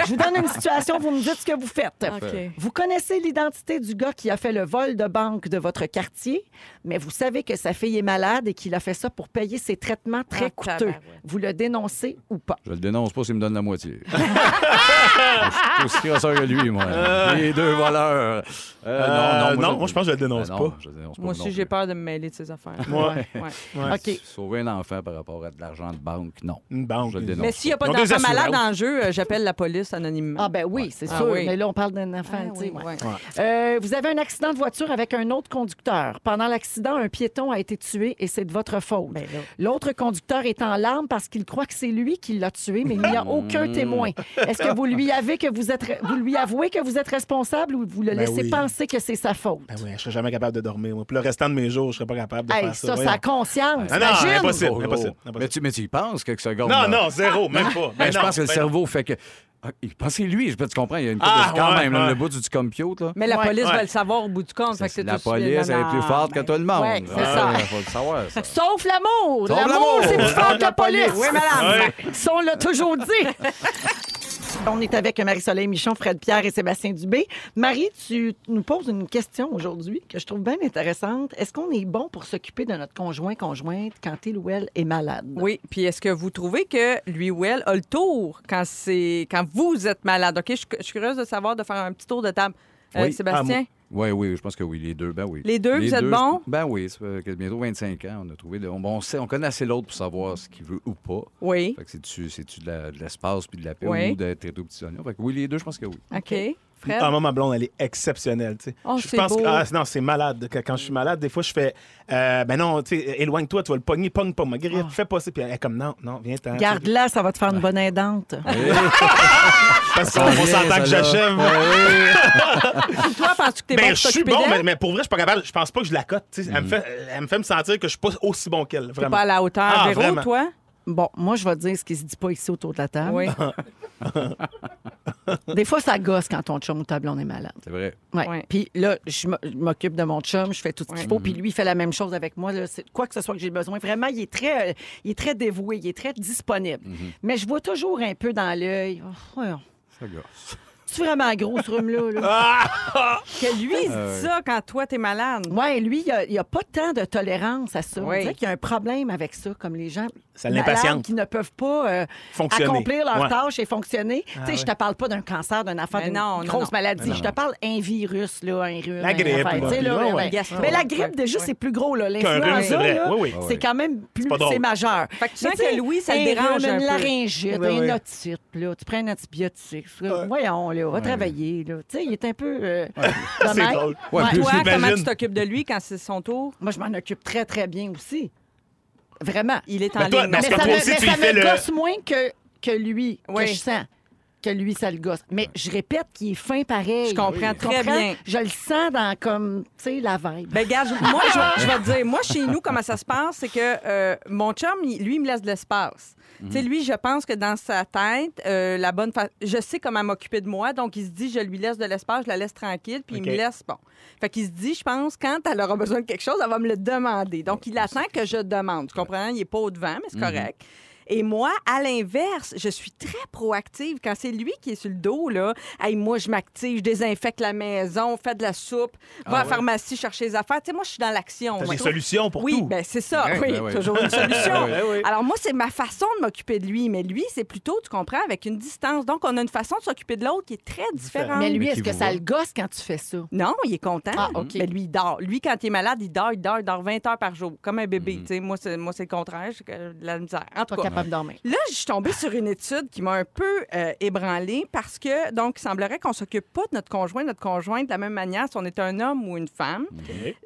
Je vous donne une situation, vous me dites ce que vous faites. OK. Vous connaissez l'identité du gars qui a fait le vol de banque de votre quartier, mais vous savez que sa fille est malade et qu'il a fait ça pour payer ses traitements très Ah, coûteux. Vous le dénoncez ou pas? Je le dénonce pas s'il me donne la moitié. je suis aussi crosseur que lui, moi. Les deux voleurs. Euh, Euh, moi, non, je- moi, je pense que je le dénonce Ben non, pas. je le dénonce pas Moi non aussi, j'ai peur de me mêler de ces affaires. Ouais. Ouais. Ouais. OK. Sauver un enfant par rapport à de l'argent de banque, non. Une banque. Je le dénonce. Mais s'il n'y a pas d'enfant malade en jeu, euh, j'appelle la police anonymement. Ah ben oui, c'est Ah sûr. oui. Mais là, on parle d'un enfant. Ah tu sais, oui, ouais. Euh, vous avez un accident de voiture avec un autre conducteur. Pendant l'accident, un piéton a été tué et c'est de votre faute. Ben. L'autre conducteur est en larmes parce qu'il croit que c'est lui qui l'a tué, mais il n'y a aucun témoin. Est-ce que vous lui avez que vous êtes, vous lui avouez que vous êtes responsable ou vous le Ben laissez oui. penser que c'est sa faute? Ben oui, je serais jamais capable de dormir. Moi. Le restant de mes jours, je serais pas capable de Hey, faire ça. ça, voyons. la conscience. Ah non, imagine. impossible. Oh, oh. impossible, Mais impossible. tu, mais tu y penses quelques secondes. Non, là. non, zéro, même pas. Ben, Ben je non, pense que le cerveau fait que. Ah, il que c'est lui, je peux te comprendre. Il y a une Ah, quand ouais, même, là, ouais. le bout du compute. Là. Mais la Ouais, police ouais. va le savoir au bout du compte. fait que c'est la police, elle est plus forte que ben- tout le monde. Ouais, c'est Ah, ça. Il faut le savoir, ça. Sauf l'amour. Sauf L'amour, l'amour. c'est plus fort que la police. Oui, madame. Ça, on l'a toujours dit. On est avec Marie-Soleil Michon, Fred Pierre et Sébastien Dubé. Marie, tu nous poses une question aujourd'hui que je trouve bien intéressante. Est-ce qu'on est bon pour s'occuper de notre conjoint, conjointe quand il ou elle est malade? Oui, puis est-ce que vous trouvez que lui ou elle a le tour quand c'est quand vous êtes malade? OK, je, suis- je suis curieuse de savoir, de faire un petit tour de table. Euh, Oui. Sébastien? Oui, oui, je pense que oui, les deux, ben oui. Les deux, vous êtes bons? Ben oui, ça fait bientôt 25 ans, on a trouvé. de- on, on sait, on connaît assez l'autre pour savoir ce qu'il veut ou pas. Oui. Fait que c'est-tu, de, l'espace puis de la paix Oui. ou d'être au petit oignon? Fait que oui, les deux, je pense que oui. OK. Fred? Ah, moi, ma blonde, elle est exceptionnelle. tu sais. Oh, je pense beau. que ah, non, c'est malade. Quand je suis malade, des fois, je fais euh, ben non, tu sais, éloigne-toi, tu vas le pogner, pogne pas ma grippe, fais pas ça. Puis elle est comme non, non, viens-t'en. Garde-la, ça va te faire une bonne aidante. Parce qu'on on s'entend que j'achève. Toi, penses-tu que t'es bon Ben, je suis bon, mais, mais pour vrai, je suis pas capable. Je pense pas que je la cote. tu sais. Elle, me fait, elle me fait me sentir que je suis pas aussi bon qu'elle. T'es Vraiment. pas à la hauteur. Ah, Véro, vraiment. toi? Bon, moi, je vais te dire ce qui se dit pas ici autour de la table. Oui. Des fois, ça gosse quand ton chum ou ta blonde est malade. C'est vrai. Ouais. Ouais. Puis là, je m'occupe de mon chum, je fais tout ce qu'il Ouais. faut, puis lui, il fait la même chose avec moi. là. C'est- Quoi que ce soit que j'ai besoin. Vraiment, il est très, euh, il est très dévoué, il est très disponible. Mais je vois toujours un peu dans l'œil. Oh, ouais, Ça gosse. C'est vraiment gros, ce rhume-là. là? Que lui, il se Ah, dit ça quand toi, t'es malade. Ouais, lui, il n'y a, pas tant de tolérance à ça. On Oui. dirait qu'il y a un problème avec ça, comme les gens Ça l'impatiente. qui ne peuvent pas euh, Fonctionner. accomplir leur Ouais. tâche et fonctionner. tu sais, ouais. je te parle pas d'un cancer, d'une affaire, d'une non, non, grosse non. maladie. Non. Je te parle un virus, là, un rhume. La une grippe, affaire, là, là, ouais. Mais la grippe, déjà, ouais. c'est plus gros. là. Qu'un rhume, L'influenza, c'est vrai. là, Oui, oui. c'est quand même plus... C'est majeur. Fait que tu sens que Louis, ça le un dérange un une peu. laryngite, Oui, oui. un otite, là, tu prends un antibiotique. Voyons, là, va travailler. Là. Tu sais, il est un peu... euh, C'est drôle. Toi, comment tu t'occupes de lui quand c'est son tour? Moi, je m'en occupe très, très bien aussi. Vraiment. Il est en toi, ligne. Mais ça me, toi aussi, mais tu ça y fais me le- gosse moins que, que lui, Oui. que je sens. Que lui, ça le gosse. Mais je répète qu'il est fin pareil. Je comprends Tu très comprends? bien. Je le sens dans, comme, tu sais, la vibe. Ben, je- moi, je, vais- te dire, moi, chez nous, comment ça se passe, c'est que euh, mon chum, lui, il me laisse de l'espace. Tu sais, lui, je pense que dans sa tête, euh, la bonne fa- je sais comment m'occuper de moi, donc il se dit, je lui laisse de l'espace, je la laisse tranquille, puis il me laisse, bon. Fait qu'il se dit, je pense, quand elle aura besoin de quelque chose, elle va me le demander. Donc, il attend que je demande. Tu comprends? Il est pas au devant, mais c'est correct. Et moi, à l'inverse, je suis très proactive. Quand c'est lui qui est sur le dos, là, hey, moi, je m'active, je désinfecte la maison, fais de la soupe, va à la pharmacie chercher les affaires. Tu sais, moi, je suis dans l'action. T'as des solutions pour oui, tout. ben c'est ça. Ouais, oui, ben ouais. toujours une solution. Alors moi, c'est ma façon de m'occuper de lui, mais lui, c'est plutôt, tu comprends, avec une distance. Donc, on a une façon de s'occuper de l'autre qui est très différente. Mais lui, est-ce que ça le gosse quand tu fais ça? Non, il est content. Ah, OK. Mais lui, il dort. Lui, quand il est malade, il dort, il dort, il dort 20 heures par jour, comme un bébé. Tu sais, Moi, c'est moi, c'est le contraire. J'ai de la misère. En tout cas, dormir. Là, je suis tombée sur une étude qui m'a un peu euh, ébranlée parce que, donc, il semblerait qu'on s'occupe pas de notre conjoint, notre conjointe de la même manière si on est un homme ou une femme.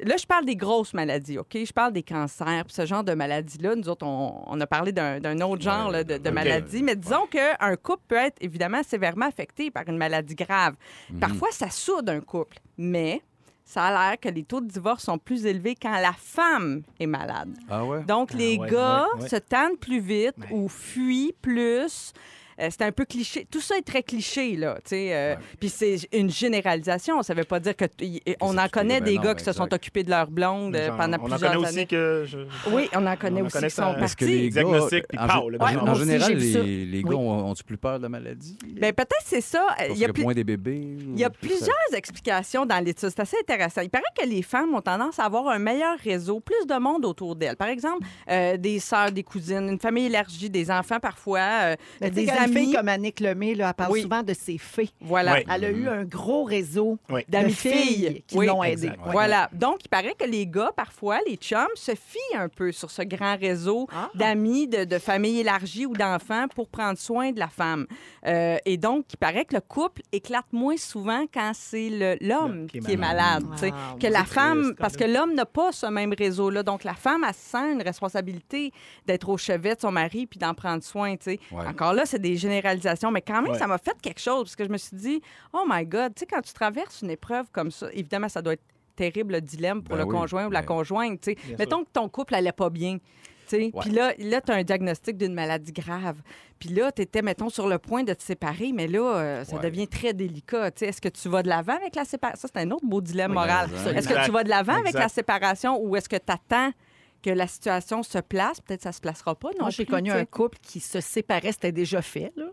Là, je parle des grosses maladies, OK? Je parle des cancers, puis ce genre de maladies-là. Nous autres, on, on a parlé d'un autre genre là, de, de OK. maladies, mais disons qu'un couple peut être évidemment sévèrement affecté par une maladie grave. Parfois, ça soude un couple, mais ça a l'air que les taux de divorce sont plus élevés quand la femme est malade. Ah ouais? Donc, les ouais, gars ouais. se tannent plus vite ou fuient plus. Euh, c'est un peu cliché. Tout ça est très cliché, là. tu sais, euh, Puis c'est une généralisation. Ça veut pas dire que... y- On en connaît ben des non, gars ben qui se sont occupés de leur blonde euh, Genre, pendant on en plusieurs connaît années. aussi que. je- Oui, on en connaît On aussi connaît qui sont partis. Est-ce que les gars, Diagnostic, puis en, pow, le général, les, les gars Oui. ont- ont-tu plus peur de la maladie? Ben, peut-être c'est ça. Parce Il y a plus- moins des bébés? Il y a plusieurs explications dans l'étude. C'est assez intéressant. Il paraît que les femmes ont tendance à avoir un meilleur réseau, plus de monde autour d'elles. Par exemple, euh, des sœurs, des cousines, une famille élargie, des enfants parfois, euh, Mais une fille comme Annick Lemay, là, elle parle Oui. souvent de ses fées. Voilà. Elle a eu un gros réseau Oui. d'amis filles qui Oui, l'ont aidée. Voilà. Donc, il paraît que les gars, parfois, les chums, se fient un peu sur ce grand réseau Ah. d'amis, de, de familles élargies ou d'enfants pour prendre soin de la femme. Euh, et donc, il paraît que le couple éclate moins souvent quand c'est l'homme qui qui est est malade. Wow. que la femme, triste, parce que l'homme n'a pas ce même réseau-là. Donc, la femme, elle sent une responsabilité d'être au chevet de son mari puis d'en prendre soin. tu sais. Ouais. Encore là, c'est des généralisations, mais quand même, Ouais. ça m'a fait quelque chose parce que je me suis dit, oh my God, tu sais, quand tu traverses une épreuve comme ça, évidemment, ça doit être terrible le dilemme pour Ben le oui, conjoint ou la mais- conjointe. tu sais. Bien Mettons que ton couple allait pas bien. tu sais. Ouais. Puis là, là tu as un diagnostic d'une maladie grave. Puis là, tu étais, mettons, sur le point de te séparer, mais là, euh, ça Ouais. devient très délicat. tu sais. Est-ce que tu vas de l'avant avec la séparation? Ça, c'est un autre beau dilemme Oui, moral. Est-ce que tu vas de l'avant avec la séparation ou est-ce que tu attends que la situation se place? Peut-être que ça se placera pas. Non Moi, j'ai connu un couple qui se séparait, c'était déjà fait. Là.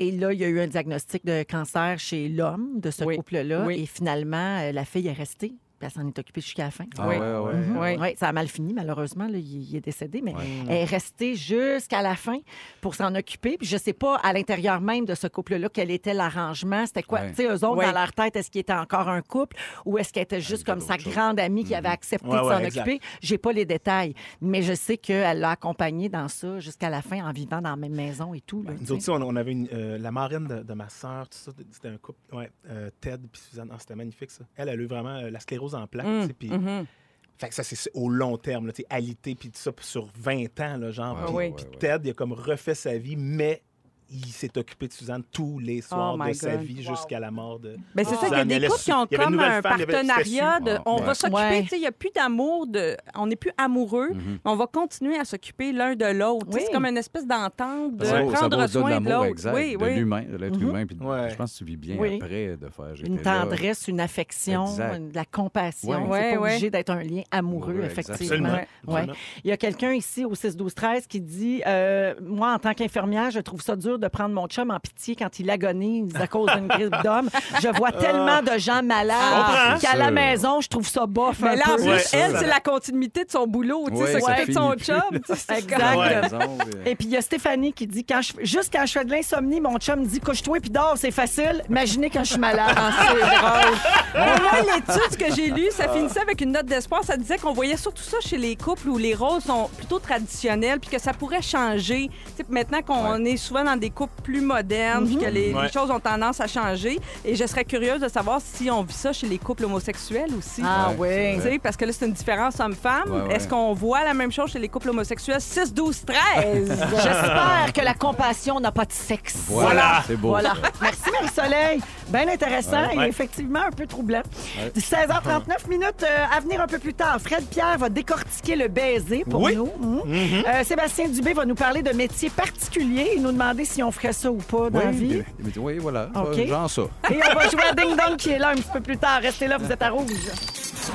Et là, il y a eu un diagnostic de cancer chez l'homme de ce Oui. couple-là. Oui. Et finalement, euh, la fille est restée. Puis elle s'en est occupée jusqu'à la fin. Ah Oui. ouais, ouais. Mhm. Oui. Ouais, ça a mal fini, malheureusement. là, il, il est décédé, mais Ouais. elle est restée jusqu'à la fin pour s'en occuper. Puis je sais pas, à l'intérieur même de ce couple-là, quel était l'arrangement. C'était quoi? Ouais. Tu sais, eux autres, Ouais. dans leur tête, est-ce qu'il était encore un couple ou est-ce qu'elle était juste Ah, comme sa grande amie qui avait accepté Ouais, de s'en occuper? J'ai pas les détails, mais je sais qu'elle l'a accompagné dans ça jusqu'à la fin en vivant dans la même maison et tout. là, Nous aussi, on, on avait une, euh, la marraine de, de ma sœur, tout ça, c'était un couple. Ouais, euh, Ted puis Suzanne. Ah, c'était magnifique, ça. Elle, elle a eu vraiment euh, la sclérose en plaques. Mm, sais, puis- mhm. Fait que ça, c'est au long terme, là, tu sais, alité, puis tout ça, sur 20 ans, là, genre. Ouais, Puis- ouais, puis ouais, ouais. Ted, il a comme refait sa vie, mais il s'est occupé de Suzanne tous les soirs Oh my de sa vie jusqu'à la mort de. Ben, c'est ça, il y a des couples qui ont comme un partenariat de on Ouais. va s'occuper, Ouais. tu sais, il n'y a plus d'amour, de, on n'est plus amoureux, Mhm. mais on va continuer à s'occuper l'un de l'autre. Oui. C'est comme une espèce d'entente de Ça ça prendre de soin de l'autre. exact, Oui, de l'humain, de l'être Mhm. humain. Puis Ouais. je pense que tu vis bien Oui. après de faire. Une là. tendresse, une affection, Exact. de la compassion. Ouais. C'est pas ouais. obligé d'être un lien amoureux, effectivement. Il y a quelqu'un ici au 6-12-13 qui dit euh, Moi, en tant qu'infirmière, je trouve ça dur de prendre mon chum en pitié quand il agonise à cause d'une grippe d'homme. Je vois tellement de gens malades Ah, qu'à la maison, je trouve ça bof. Mais là, en plus, elle, c'est la continuité de son boulot, tu sais, s'occuper de son chum. Exact. Et puis il y a Stéphanie qui dit quand je, juste quand je fais de l'insomnie, mon chum me dit couche-toi puis dors, c'est facile. Imaginez quand je suis malade. Ah, c'est drôle. Moi, l'étude que j'ai lue, ça finissait avec une note d'espoir. Ça disait qu'on voyait surtout ça chez les couples où les rôles sont plutôt traditionnels puis que ça pourrait changer. Tu sais, maintenant qu'on est souvent dans des couples plus modernes puis que les, les choses ont tendance à changer. Et je serais curieuse de savoir si on vit ça chez les couples homosexuels aussi. Ah Ouais, oui. Tu sais, parce que là, c'est une différence homme-femme. Ouais, ouais. Est-ce qu'on voit la même chose chez les couples homosexuels? 6, 12, 13. J'espère que la compassion n'a pas de sexe. Voilà, c'est beau. Voilà. Merci Marie-Soleil. Bien intéressant Ouais. et effectivement un peu troublant. Ouais. 16h39 minutes euh, à venir un peu plus tard. Fred Pierre va décortiquer le baiser pour Oui. nous. Mhm. Euh, Sébastien Dubé va nous parler de métiers particuliers et nous demander si on ferait ça ou pas dans la vie. oui, voilà. OK. Genre ça. Et on va jouer à Ding Dong qui est là un petit peu plus tard. Restez là, vous êtes à Rouge.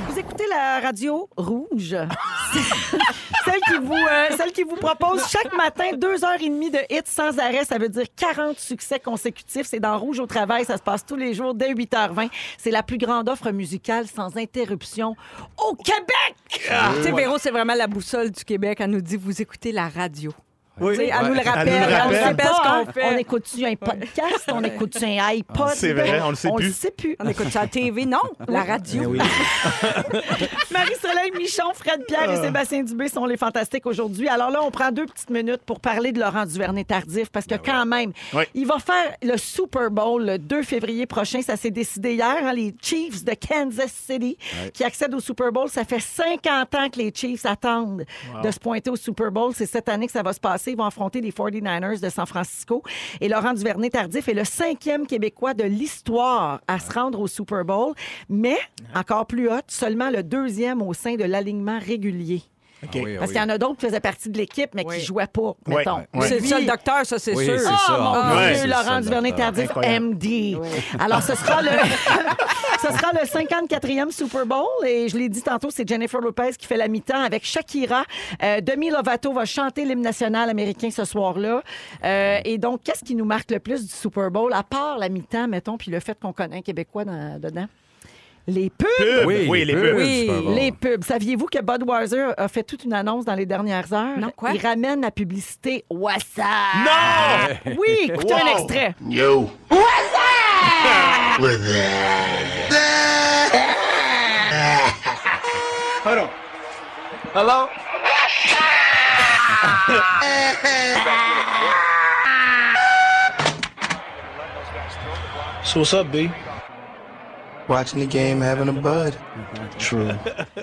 Vous écoutez la radio Rouge. celle, qui vous, euh, celle qui vous propose chaque matin deux heures et demie de hits sans arrêt. Ça veut dire 40 succès consécutifs. C'est dans Rouge au travail. Ça se passe tous les jours dès 8h20. C'est la plus grande offre musicale sans interruption au Québec. Tu sais, Véro, c'est vraiment la boussole du Québec. Elle nous dit, vous écoutez la radio. Oui. Elle nous le Elle rappelle. Elle nous Pas, qu'on fait. On écoute-tu un podcast? On écoute-tu un iPod? C'est vrai, on le sait On plus. le sait plus. On écoute ça à la TV, non? La radio. Oui. Marie-Soleil Michon, Fred Pierre Ah. et Sébastien Dubé sont les fantastiques aujourd'hui. Alors là, on prend deux petites minutes pour parler de Laurent Duvernay-Tardif parce que quand même, Oui. il va faire le Super Bowl le 2 février prochain. Ça s'est décidé hier. hein, les Chiefs de Kansas City qui accèdent au Super Bowl. Ça fait 50 ans que les Chiefs attendent de se pointer au Super Bowl. C'est cette année que ça va se passer. Ils vont affronter les 49ers de San Francisco. Et Laurent Duvernay-Tardif est le cinquième Québécois de l'histoire à se rendre au Super Bowl. Mais, encore plus haute, seulement le deuxième au sein de l'alignement régulier. Ah oui, ah Parce oui. qu'il y en a d'autres qui faisaient partie de l'équipe, mais Oui. qui ne jouaient pas, mettons. C'est le docteur, ça, c'est Oui, sûr. c'est Oh ça. mon Dieu, Laurent Duvernay-Tardif. MD. Alors, ce sera le... ce sera le 54e Super Bowl. Et je l'ai dit tantôt, c'est Jennifer Lopez qui fait la mi-temps avec Shakira. Euh, Demi Lovato va chanter l'hymne national américain ce soir-là. Euh, et donc, qu'est-ce qui nous marque le plus du Super Bowl, à part la mi-temps, mettons, puis le fait qu'on connaît un Québécois dans- dedans? Les pubs. Pubs. Oui, Oui, les pubs. Oui. Les pubs. Saviez-vous que Budweiser a fait toute une annonce dans les dernières heures? Non, quoi? Il ramène la publicité WhatsApp. Non! Oui, écoutez un extrait. Yo. Hello? So what's up, B? Watching the game, having a bud. True.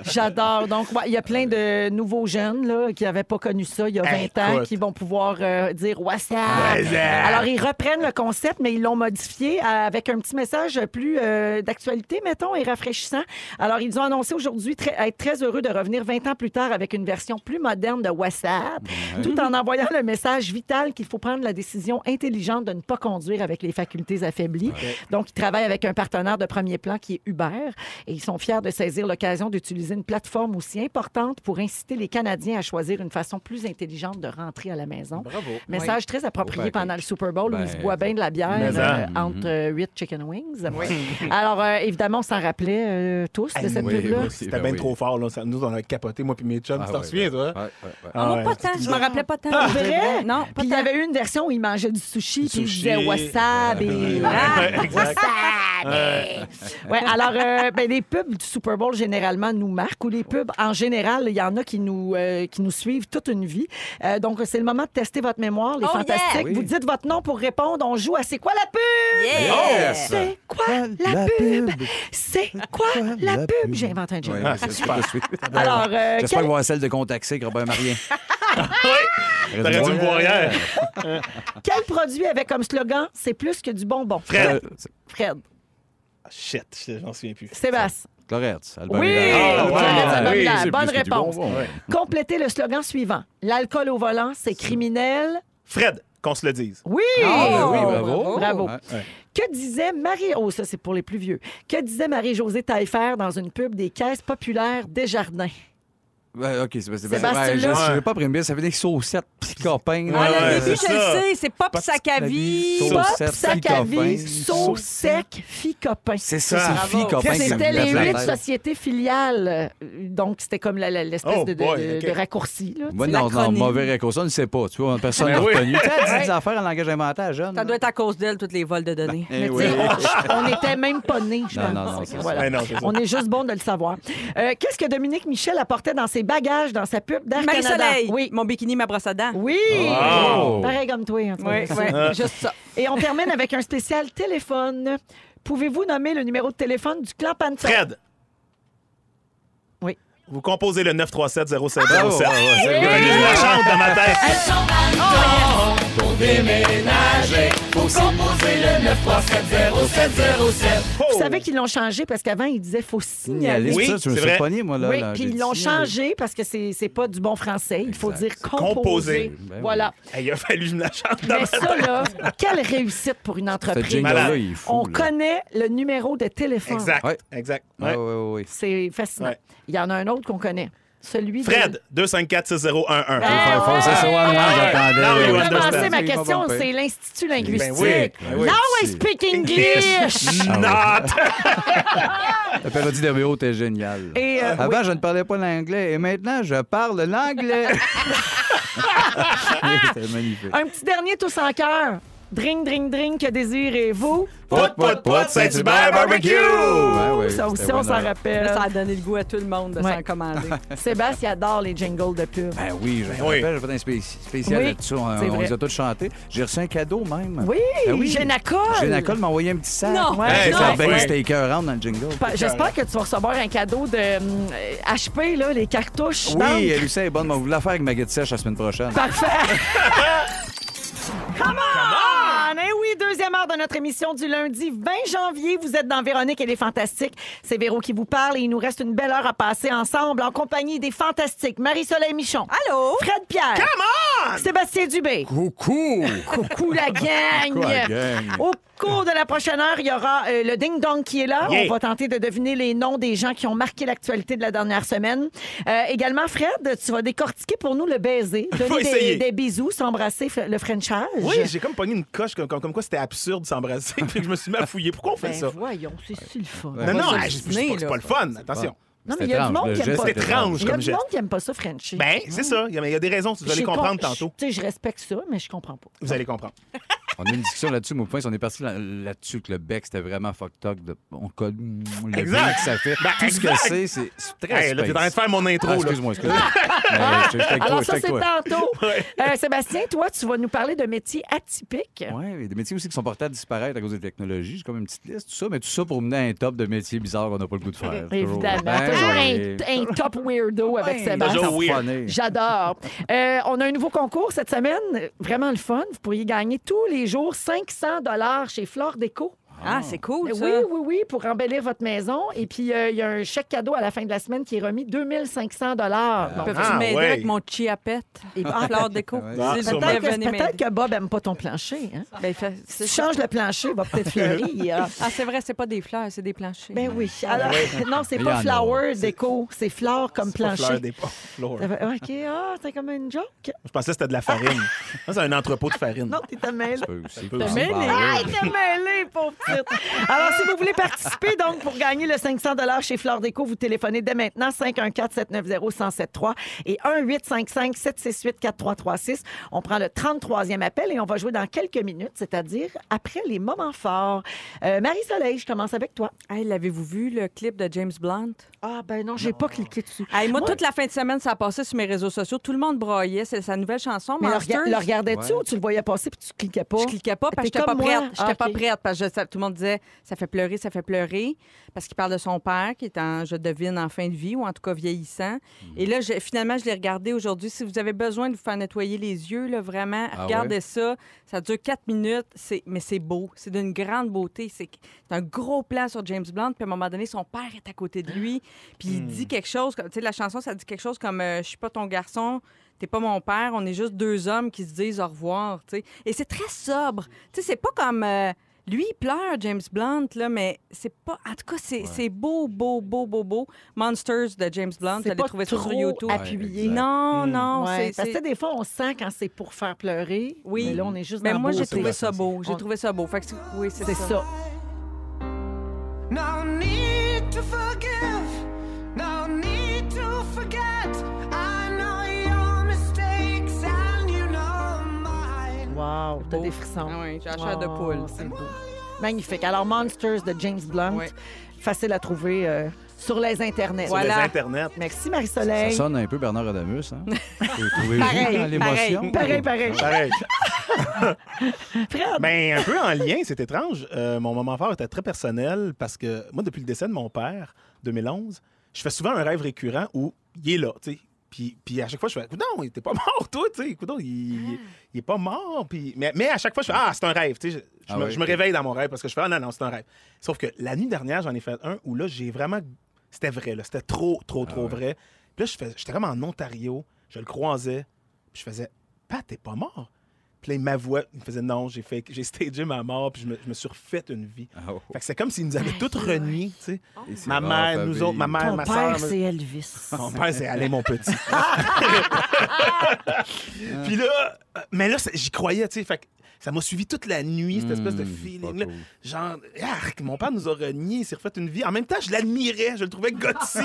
J'adore. Donc, ouais, il y a plein de nouveaux jeunes là, qui n'avaient pas connu ça il y a 20 ans, qui vont pouvoir euh, dire WhatsApp. WhatsApp. Alors, ils reprennent le concept, mais ils l'ont modifié euh, avec un petit message plus euh, d'actualité, mettons, et rafraîchissant. Alors, ils ont annoncé aujourd'hui très- être très heureux de revenir 20 ans plus tard avec une version plus moderne de WhatsApp, tout en envoyant le message vital qu'il faut prendre la décision intelligente de ne pas conduire avec les facultés affaiblies. Donc, ils travaillent avec un partenaire de premier plan qui est Uber et ils sont fiers de saisir l'occasion d'utiliser une plateforme aussi importante pour inciter les Canadiens à choisir une façon plus intelligente de rentrer à la maison. Bravo. Message très approprié package. pendant le Super Bowl où il se Ben, boit bien de la bière euh, entre euh, huit chicken wings. Alors, euh, évidemment, on s'en rappelait euh, tous de cette oui, pub-là. oui. C'était Ben bien oui. trop fort. Là. Nous, on a capoté, moi puis mes chums. Ah, tu t'en souviens, toi? Ah, ouais. pas tant. Je me rappelais pas tant. Ah, vrai? Non, pas Puis il y avait eu une version où il mangeait du sushi, puis il disait wasabi. Ah, wasabi. Ouais, alors, euh, ben, les pubs du Super Bowl, généralement, nous marquent, ou les pubs, en général, il y en a qui nous, euh, qui nous suivent toute une vie. Euh, donc, c'est le moment de tester votre mémoire, les Oh, fantastiques. yeah! Oui. Vous dites votre nom pour répondre. On joue à C'est quoi la pub? Yes! C'est quoi la, pub? C'est quoi la, pub? J'ai inventé un jingle. C'est super. Alors, euh, J'espère quel- avoir celle de avec Robert Marien. T'aurais dû me voir hier. quel produit avait comme slogan « C'est plus que du bonbon » Fred. Fred. Ah, Shit, je- j'en souviens plus. Sébastien. Albert Oui! Ah, Oui, c'est bonne plus que du réponse. bonbon. Complétez le slogan suivant. L'alcool au volant, c'est criminel. Fred, qu'on se le dise. Oui! Ah, oui, Oh, bravo. Bravo. Ouais. Que disait Marie... Oh, ça, c'est pour les plus vieux. Que disait Marie-Josée Taillefer dans une pub des caisses populaires Desjardins? Ouais, OK, c'est c'est- Sébastien, là. je sais pas pris ça fait des saucettes petits copains. Ah, Ouais, ouais, début, c'est je le sais. C'est pop sac à vie. Sauce. Pop, Saucette, sac à fille vie, copain. sauce sec, fille copain. C'est ça, c'est fille copain. C'était les huit sociétés filiales. euh, Donc, c'était comme l'espèce Oh de, de- boy, de- OK. de raccourci. Là, non, non, mauvais raccourci, on ne sait pas. Tu vois, personne Ben n'a retenu. Tu elle dit des affaires en langage inventaire, jeune. Ça doit être à cause d'elle, tous les vols de données. Eh Mais oui. sais, on n'était même pas nés, je pense. que ça. On est juste bon de le savoir. Euh, Qu'est-ce que Dominique Michel apportait dans ses bagages dans sa pub d'Air Canada? Marie-Soleil. Oui. Mon bikini, ma brosse à dents. Oui! Wow. Pareil comme toi. hein, Oui, toi. oui, juste ça. Et on termine avec un spécial téléphone. Pouvez-vous nommer le numéro de téléphone du clan Panton? Fred. Oui. Vous composez le 937 0707. Bravo, bravo, c'est Je la chante dans ma tête. Vous savez qu'ils l'ont changé parce qu'avant, ils disaient faut signaler. Oui, ça, tu me c'est fais vrai. pogner, moi, là. Oui, là, puis ils l'ont changé parce que c'est c'est pas du bon français. Il faut Exact. dire composer. Composer. Ben oui. voilà. Hey, il a fallu que je me la chante dans Mais ma ça, là, quelle réussite pour une entreprise. il est fou. On là. connaît le numéro de téléphone. Exact, Ouais. exact. Ouais, Ouais. ouais, ouais, ouais. C'est fascinant. Ouais. Il y en a un autre qu'on connaît. Celui de... Fred, 254 6011. Ah, Faire fort, ça, c'est one, one, j'attendais. Ma C'est question, c'est l'Institut linguistique. Ben oui, ben oui. Now I speak English! Not! La parodie d'Hervéo était géniale. Et, euh, Avant, je ne parlais pas l'anglais et maintenant, je parle l'anglais. C'est magnifique. Un petit dernier tous en cœur. Drink, drink, drink, que désirez-vous? Pout, pout, pout, Saint-Hubert Barbecue! Ouais, ouais, ça aussi, on s'en bonheur. rappelle. Là, ça a donné le goût à tout le monde de Ouais. s'en commander. Sébastien adore les jingles de pub. Ben oui, je me oui. rappelle, j'ai fait un spé- spécial Oui, là-dessus. On, on les a tous chantés. J'ai reçu un cadeau même. Oui, Ben oui. Génacol. Génacol m'a envoyé un petit sac. Non. Ouais, Hey, non, va ben, c'était écœurant dans le jingle. J'espère que tu vas recevoir un cadeau de hum, euh, HP, là, les cartouches. Oui, d'encre. Lucie est bonne. mais On voulait la faire avec ma guette sèche la semaine prochaine. Parfait. Come on! Eh oui, deuxième heure de notre émission du lundi 20 janvier. Vous êtes dans Véronique et les Fantastiques. C'est Véro qui vous parle et il nous reste une belle heure à passer ensemble en compagnie des Fantastiques. Marie-Soleil Michon. Allô? Fred Pierre. Come on! Sébastien Dubé. Coucou! Coucou la gang! Coucou la gang. Au cours de la prochaine heure, il y aura euh, le Ding Dong qui est là. Yeah. On va tenter de deviner les noms des gens qui ont marqué l'actualité de la dernière semaine. Euh, également, Fred, tu vas décortiquer pour nous le baiser, Faut donner des, essayer. des bisous, s'embrasser, le frenchage. Oui, j'ai comme pogné une coche comme, comme, comme quoi c'était absurde de s'embrasser. Je me suis mis à fouiller. Pourquoi on fait Ben ça? voyons, c'est si le fun. Non, non, c'est pas, le fun. Attention. Non, mais il y a du monde qui aime pas ça. étrange Il y a du monde qui aime pas ça, Frenchie. Ben, c'est ça. Il y a, des raisons. Vous allez comprendre com- tantôt. Je, tu sais, je respecte ça, mais je comprends pas. Vous allez comprendre. On a eu une discussion là-dessus, mon point. On est parti là- là-dessus que le bec, c'était vraiment fucked up. De... On code le Exact. que ça fait. Ben, Tout ce que c'est, c'est très Hey, là, t'es en train de faire mon intro. Ah, excuse-moi, excuse-moi. Toi, Alors ça, c'est tantôt. Euh, Sébastien, toi, tu vas nous parler de métiers atypiques. Oui, des métiers aussi qui sont portés à disparaître à cause des technologies. J'ai comme une petite liste, tout ça, mais tout ça pour mener à un top de métiers bizarres qu'on n'a pas le goût de faire. Évidemment. Ben Toujours oui. un, un top weirdo avec Ouais, Sébastien. J'adore. Euh, on a un nouveau concours cette semaine, vraiment le fun. Vous pourriez gagner tous les jours 500 dollars chez Flore Déco. Ah, c'est cool, ça. Oui, oui, oui, pour embellir votre maison. Et puis, euh, il y a un chèque cadeau à la fin de la semaine qui est remis 2500 dollars. Ah. Peux-tu Ah, m'aider ouais. avec mon chia pet et Ah, fleur déco? Ah, Peut-être que, m'aider. Bob aime pas ton plancher. Hein? Ben, fait- Si changes le plancher, il va peut-être fleurir. Ah, c'est vrai, c'est pas des fleurs, c'est des planchers. Ben oui. Alors, non, c'est pas flower déco, c'est flore comme plancher. fleur. Fleur. OK, ah, c'est comme une joke. Je pensais que c'était de la farine. Ça, c'est un entrepôt de farine. Non, t'étais mêlé. Aussi. peut Ah, aussi. bah, Ah, mêlé, pauvre. Alors, si vous voulez participer, donc, pour gagner le 500 chez Flore Déco, vous téléphonez dès maintenant 514-790-1073 et 1-855-768-4336. On prend le 33e appel et on va jouer dans quelques minutes, c'est-à-dire après les moments forts. Euh, Marie-Soleil, je commence avec toi. Hey, l'avez-vous vu, le clip de James Blunt? Ah, ben non, j'ai pas cliqué dessus. Hey, moi, Moi- toute la fin de semaine, ça a passé sur mes réseaux sociaux. Tout le monde broyait. C'est sa nouvelle chanson, Mais le, Monsters. rega- le regardais-tu Ouais. ou tu le voyais passer puis tu cliquais pas? Je cliquais pas parce que j'étais pas moi. prête. J'étais Ah, pas prête parce que je- ça- tout le monde disait ça fait pleurer, ça fait pleurer. Parce qu'il parle de son père qui est en, je devine, en fin de vie ou en tout cas vieillissant. Et là, je- finalement, je l'ai regardé aujourd'hui. Si vous avez besoin de vous faire nettoyer les yeux, là, vraiment, Ah regardez ouais? ça. Ça dure quatre minutes, c'est, mais c'est beau. C'est d'une grande beauté. C'est, un gros plan sur James Blunt. Puis à un moment donné, son père est à côté de lui. Puis il dit quelque chose. Tu sais, la chanson, ça dit quelque chose comme euh, Je suis pas ton garçon. T'es pas mon père, on est juste deux hommes qui se disent au revoir, tu sais. Et c'est très sobre. Tu sais, c'est pas comme... euh, lui, il pleure, James Blunt, là, mais c'est pas... En tout cas, c'est c'est beau, beau, beau, beau, beau. Monsters de James Blunt, C'est allez trouver ça sur YouTube. appuyé. Non, non, Ouais, c'est... parce que des fois, on sent quand c'est pour faire pleurer. Oui. Mais là, on est juste Mais dans moi, j'ai trouvé ça beau. J'ai On- trouvé ça beau. Fait que c'est- oui, c'est C'est ça. ça. T'as des frissons. Ah oui, j'ai la chair de poule. C'est beau. Magnifique. Alors, Monsters de James Blunt, Ouais. facile à trouver euh, sur les internets. Sur Voilà. les Internet. Merci, Ça Marie-Soleil. sonne un peu Bernard Adamus, hein? Trouvez-vous Pareil, dans l'émotion? Pareil, pareil. Pareil. Fred, Ben, un peu en lien, c'est étrange. Euh, mon moment fort était très personnel parce que moi, depuis le décès de mon père, 2011, je fais souvent un rêve récurrent où il est là, tu sais. Puis, puis à chaque fois, je fais, non, il était pas mort, toi, tu sais. Écoute, il, il est pas mort. Puis, mais, mais à chaque fois, je fais, ah, c'est un rêve, tu sais. Je, je Ah me, je réveille dans mon rêve parce que je fais, ah, non, non, c'est un rêve. Sauf que la nuit dernière, j'en ai fait un où là, j'ai vraiment. C'était vrai, là. C'était trop, trop, trop Ah ouais. vrai. Puis là, je fais- j'étais comme en Ontario, je le croisais, puis je faisais, Pat, t'es pas mort. Puis là, il m'avouait, il me faisait non, j'ai fait, j'ai stagé ma mort, puis je me, je me suis refait une vie. Ah, oh. Fait que c'est comme s'ils nous avaient toutes reniés, tu sais. C'est Ma mère, nous autres, ma mère, ton ma père, soeur. c'est Elvis. Mon père, c'est Alain, mon petit. Puis là, mais là, j'y croyais, tu sais. Fait que ça m'a suivi toute la nuit, cette espèce de Mmh, feeling-là. cool. Genre, arc, mon père nous a renié, il s'est refait une vie. En même temps, je l'admirais, je le trouvais gutsy.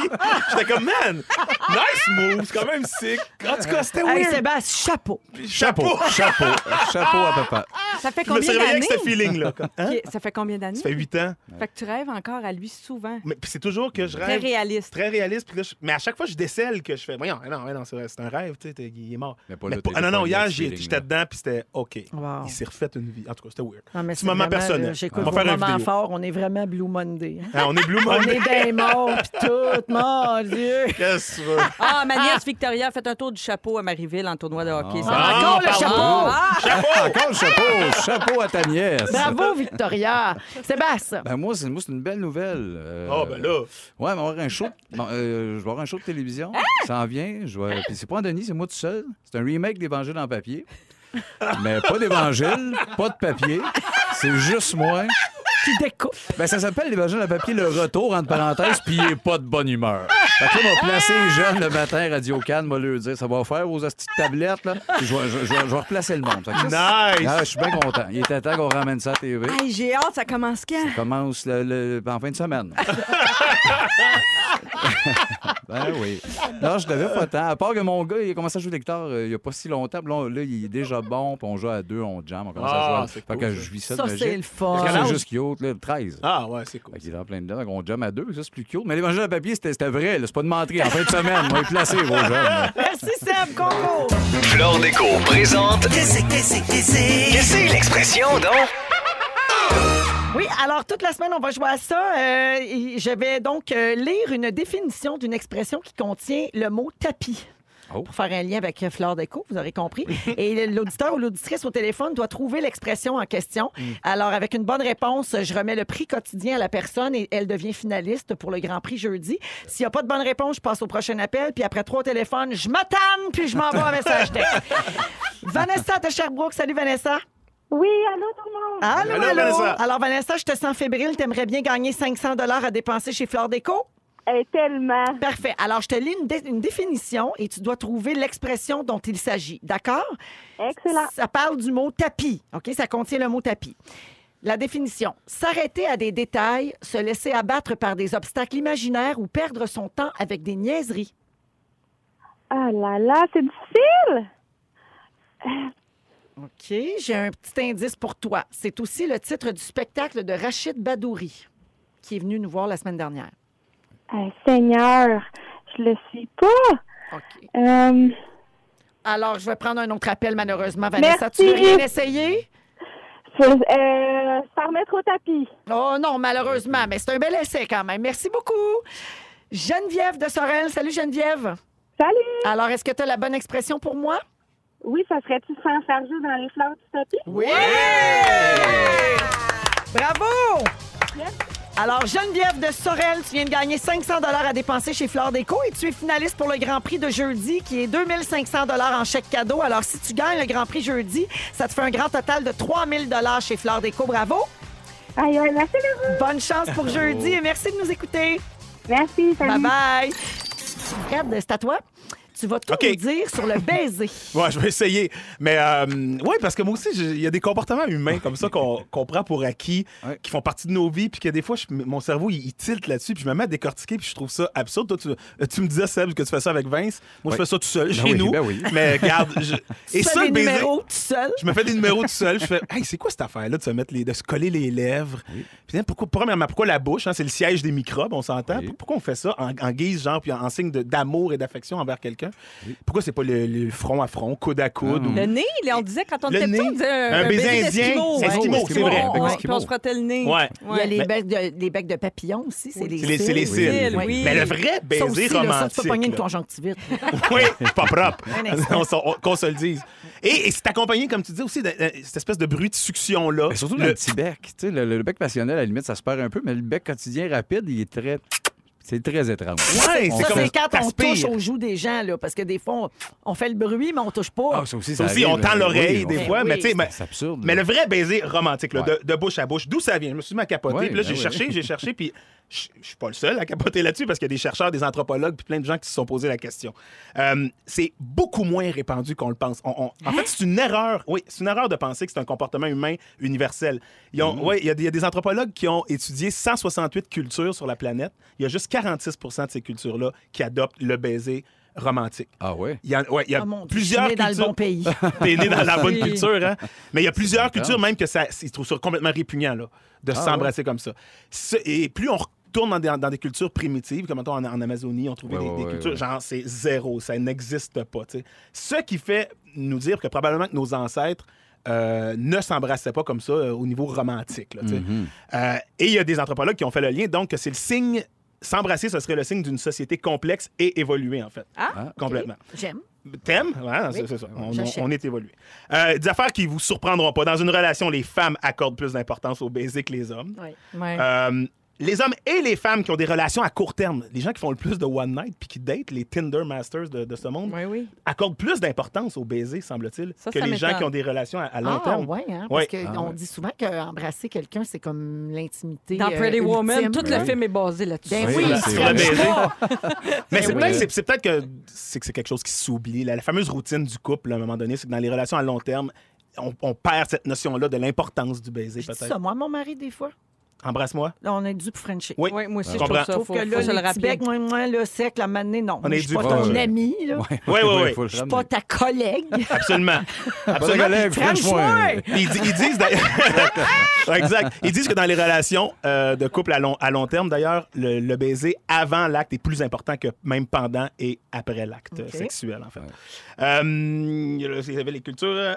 J'étais comme, man, nice move, c'est quand même sick. En tout cas, c'était Hey, weird. Sébastien, chapeau. Chapeau. Chapeau. Chapeau à papa. Ça fait combien avec d'années? ce feeling-là. comme, hein? Ça fait combien d'années? Ça fait huit ans. Fait que tu rêves encore à lui souvent. Mais puis c'est toujours que je Très rêve. réaliste. Très réaliste. Puis là, je- Mais à chaque fois, je décèle que je fais. Voyons, non, non, c'est c'est un rêve, tu sais, il est mort. Mais pas Mais là, pas- t'es ah non, non, hier, j'étais dedans, puis c'était OK. Wow. Il s'est refait une vie. En tout cas, c'était weird. Non, mais Petit c'est moment vraiment, personnel. J'écoute On moments vidéo. forts. On est vraiment Blue Monday. hein? Ah, on est Blue On Monday. est des morts, pis tout, mon Dieu. Qu'est-ce que tu veux? Ah, ma nièce Victoria a fait un tour du chapeau à Marieville en tournoi de hockey. Ça Ah, Encore le pardon. Chapeau. Ah! Encore le chapeau. Chapeau à ta nièce. Bravo, Victoria. Sébastien. Ben moi, c'est moi, c'est une belle nouvelle. Euh, Ah, ben là. Ouais, mais on va avoir un show. bon, euh, je vais avoir un show de télévision. Ça en vient. Je vais... Puis c'est pas en Denis, c'est moi tout seul. C'est un remake d'Évangile en papier. Mais pas d'Évangile, pas de papier. C'est juste moi. Qui découpe. Ben, ça s'appelle l'Évangile en papier, le retour, entre parenthèses, puis il est pas de bonne humeur. Fait que là, on va placer les jeunes le matin, Radio Cannes, m'a leur dire, ça va faire vos petites tablettes, là. Puis je vais, je, je vais- je vais replacer le monde. Fait que ça, Nice! ah, je suis bien content. Il était temps qu'on ramène ça à TV. Hey, j'ai hâte, ça commence quand? Ça commence le- le- en fin de semaine. ben oui. Non, je devais pas tant. À part que mon gars, il a commencé à jouer de guitare euh, il y a pas si longtemps. Puis Là, là, il est déjà bon. Puis on joue à deux, on jam. On commence Ah, à jouer. c'est Fait cool, que ça. je vis ça, Ça, de c'est le fun. Quel C'est âge? juste cute, là, 13. Ah, ouais, c'est cool. Fait qu'il est en plein dedans. Donc, on jam à deux, ça, c'est plus cute. Mais l'évangile à papier, c'était c'était vrai. là. C'est pas de mentir. En fin de semaine, on va y placer vos jeunes. Merci, Seb. Concours. Flore Déco présente. Qu'est-ce que c'est, qu'est-ce que c'est? Qu'est-ce que l'expression, donc? Oui, alors toute la semaine, on va jouer à ça. Euh, je vais donc euh, lire une définition d'une expression qui contient le mot tapis. Oh. Pour faire un lien avec euh, Fleur Déco, vous aurez compris. Et l'auditeur ou l'auditrice au téléphone doit trouver l'expression en question. Alors, avec une bonne réponse, je remets le prix quotidien à la personne et elle devient finaliste pour le Grand Prix jeudi. S'il n'y a pas de bonne réponse, je passe au prochain appel. Puis après trois téléphones, je m'attends puis je m'envoie un message texte. Vanessa de Sherbrooke. Salut, Vanessa. Oui, allô tout le monde. Allô, Allô, allô. Vanessa. Alors, Vanessa, je te sens fébrile. T'aimerais bien gagner 500 à dépenser chez Fleur Déco? Eh, tellement. Parfait. Alors, je te lis une, dé- une définition et tu dois trouver l'expression dont il s'agit. D'accord? Excellent. Ça parle du mot tapis. OK? Ça contient le mot tapis. La définition. S'arrêter à des détails, se laisser abattre par des obstacles imaginaires ou perdre son temps avec des niaiseries. Ah là là, c'est difficile. OK? J'ai un petit indice pour toi. C'est aussi le titre du spectacle de Rachid Badouri, qui est venu nous voir la semaine dernière. Eh, Seigneur, je le suis pas. OK. Euh, Alors, je vais prendre un autre appel, malheureusement. Vanessa, Merci. tu veux rien essayer? euh, se remettre au tapis. Oh non, malheureusement, mais c'est un bel essai quand même. Merci beaucoup. Geneviève de Sorel. Salut, Geneviève. Salut. Alors, est-ce que tu as la bonne expression pour moi? Oui, ça serait-tu sans faire jeu dans les fleurs du tapis? Oui! Bravo! Alors, Geneviève de Sorel, tu viens de gagner 500 à dépenser chez Fleur Déco et tu es finaliste pour le Grand Prix de jeudi qui est 2500 en chèque cadeau. Alors, si tu gagnes le Grand Prix jeudi, ça te fait un grand total de 3000 chez Fleur Déco. Bravo! Aïe, aïe, merci beaucoup. Bonne chance pour jeudi et merci de nous écouter. Merci, salut. Bye bye. Fred, c'est à toi. Tu vas tout OK. nous dire sur le baiser. Ouais, je vais essayer. Mais euh, ouais, parce que moi aussi, il y a des comportements humains comme ça qu'on prend pour acquis, Ouais. qui font partie de nos vies, puis que des fois, je- mon cerveau, il, il tilte là-dessus, puis je me mets à décortiquer, puis je trouve ça absurde. Toi, tu, euh, tu me disais, Seb, que tu fais ça avec Vince. Moi, je fais ça tout seul, Ben chez oui, nous. ben oui. Mais regarde, je- Tu et fais ça, des baiser, numéros tout seul? je me fais des numéros tout seul. Je fais, hey, c'est quoi cette affaire-là de se mettre les, de se coller les lèvres? Puis, hein, pourquoi, premièrement, pourquoi la bouche? hein, c'est le siège des microbes, on s'entend. Oui. Pourquoi on fait ça en, en guise, genre, puis en, en signe d'amour et d'affection envers quelqu'un? Pourquoi c'est pas le, le front à front, coude à coude? Ou- Le nez, là, on disait quand on Le était petit, nez. on disait Un baiser indien, d'Esquimau, c'est ouais. Esquimau, c'est vrai, On- puis on se frottait le nez. Ouais. Il y a les, Mais- becs de, les becs de papillon aussi, c'est les les, c'est les cils. cils. Oui, oui. Mais le vrai baiser aussi, là, ça, romantique. tu peux pogner une conjonctivite. oui, pas propre. Un Qu'on se le dise. Et, et c'est accompagné, comme tu dis aussi, de, de- cette espèce de bruit de succion-là. Mais surtout Le- petit bec. Tu sais, le, le bec passionnel, à la limite, ça se perd un peu, mais le bec quotidien rapide, il est très. C'est très étrange. Ouais, c'est Ça, comme c'est quand on touche aux joues des gens, là, parce que des fois, on, on fait le bruit, mais on touche pas. Ah, ça aussi, Ça aussi, arrive, on tend là. l'oreille Oui, des fois, Ben mais oui. tu sais, mais- C'est absurde. Mais là. le vrai baiser romantique, là, Ouais. de, de bouche à bouche, d'où ça vient? Je me suis mis à capoter. Ouais, puis là, ben j'ai oui. cherché, j'ai cherché, puis je suis pas le seul à capoter là-dessus parce qu'il y a des chercheurs, des anthropologues, puis plein de gens qui se sont posés la question. Euh, c'est beaucoup moins répandu qu'on le pense. On- on- en fait, c'est une erreur. Oui, c'est une erreur de penser que c'est un comportement humain universel. Ils ont- ouais, il y, a des- il y a des anthropologues qui ont étudié 168 cultures sur la planète. Il y a juste 46% de ces cultures-là qui adoptent le baiser romantique. Ah ouais? Il y a, ouais, il y a Ah, mon Dieu, plusieurs je suis née dans le cultures- bon pays. T'es né dans la bonne culture, hein? Mais il y a plusieurs cultures, même que ça, ils trouvent ça complètement répugnant, là, de Ah, s'embrasser comme ça. Ce- et plus on retourne dans des, dans des cultures primitives, comme mettons, en, en Amazonie, on trouvait Ouais, des, ouais, des ouais, cultures, ouais. genre, c'est zéro, ça n'existe pas, tu sais. Ce qui fait nous dire que probablement que nos ancêtres euh, ne s'embrassaient pas comme ça euh, au niveau romantique, là, tu sais. Euh, et il y a des anthropologues qui ont fait le lien, donc que c'est le signe. S'embrasser, ce serait le signe d'une société complexe et évoluée, en fait. Ah, Complètement. J'aime. Thème? Ouais, c'est Oui. c'est ça. On, est évolué. Euh, des affaires qui vous surprendront pas. Dans une relation, les femmes accordent plus d'importance au baiser que les hommes. Ouais. Euh, les hommes et les femmes qui ont des relations à court terme, les gens qui font le plus de one night puis qui datent, les Tinder Masters de, de ce monde, Oui, oui. accordent plus d'importance au baiser, semble-t-il, que ça les gens qui ont des relations à, à long ah, terme. ouais, hein, Ouais. parce qu'on Ah, ouais. dit souvent qu'embrasser quelqu'un, c'est comme l'intimité. Dans euh, Pretty Woman, tout le film est basé là-dessus. Ben Oui, oui, c'est Sur le baiser. Mais c'est Ben peut-être oui. c'est- c'est peut-être que c'est que c'est quelque chose qui s'oublie. La, la fameuse routine du couple, à un moment donné, c'est que dans les relations à long terme, on, on perd cette notion-là de l'importance du baiser, Je dis ça, moi, mon mari, des fois. Embrasse-moi. Là, on est dû pour Frencher. Oui. Oui, moi aussi, Je je trouve ça. Sauf Faut, que faut là, se le becs, moi, moi, le sec, la manée, non. On est je suis pas pour- ton Ouais. ami, là. Ouais, Ouais, ouais, ouais. faut le Je suis pas ta collègue. Absolument. Absolument. collègue, Ils, ils disent d'ailleurs- Ouais, exact. Ils disent que dans les relations euh, de couple à long, à long terme, d'ailleurs, le, le baiser avant l'acte est plus important que même pendant et après l'acte OK. sexuel, en fait. Euh, il y a- il y avait les cultures.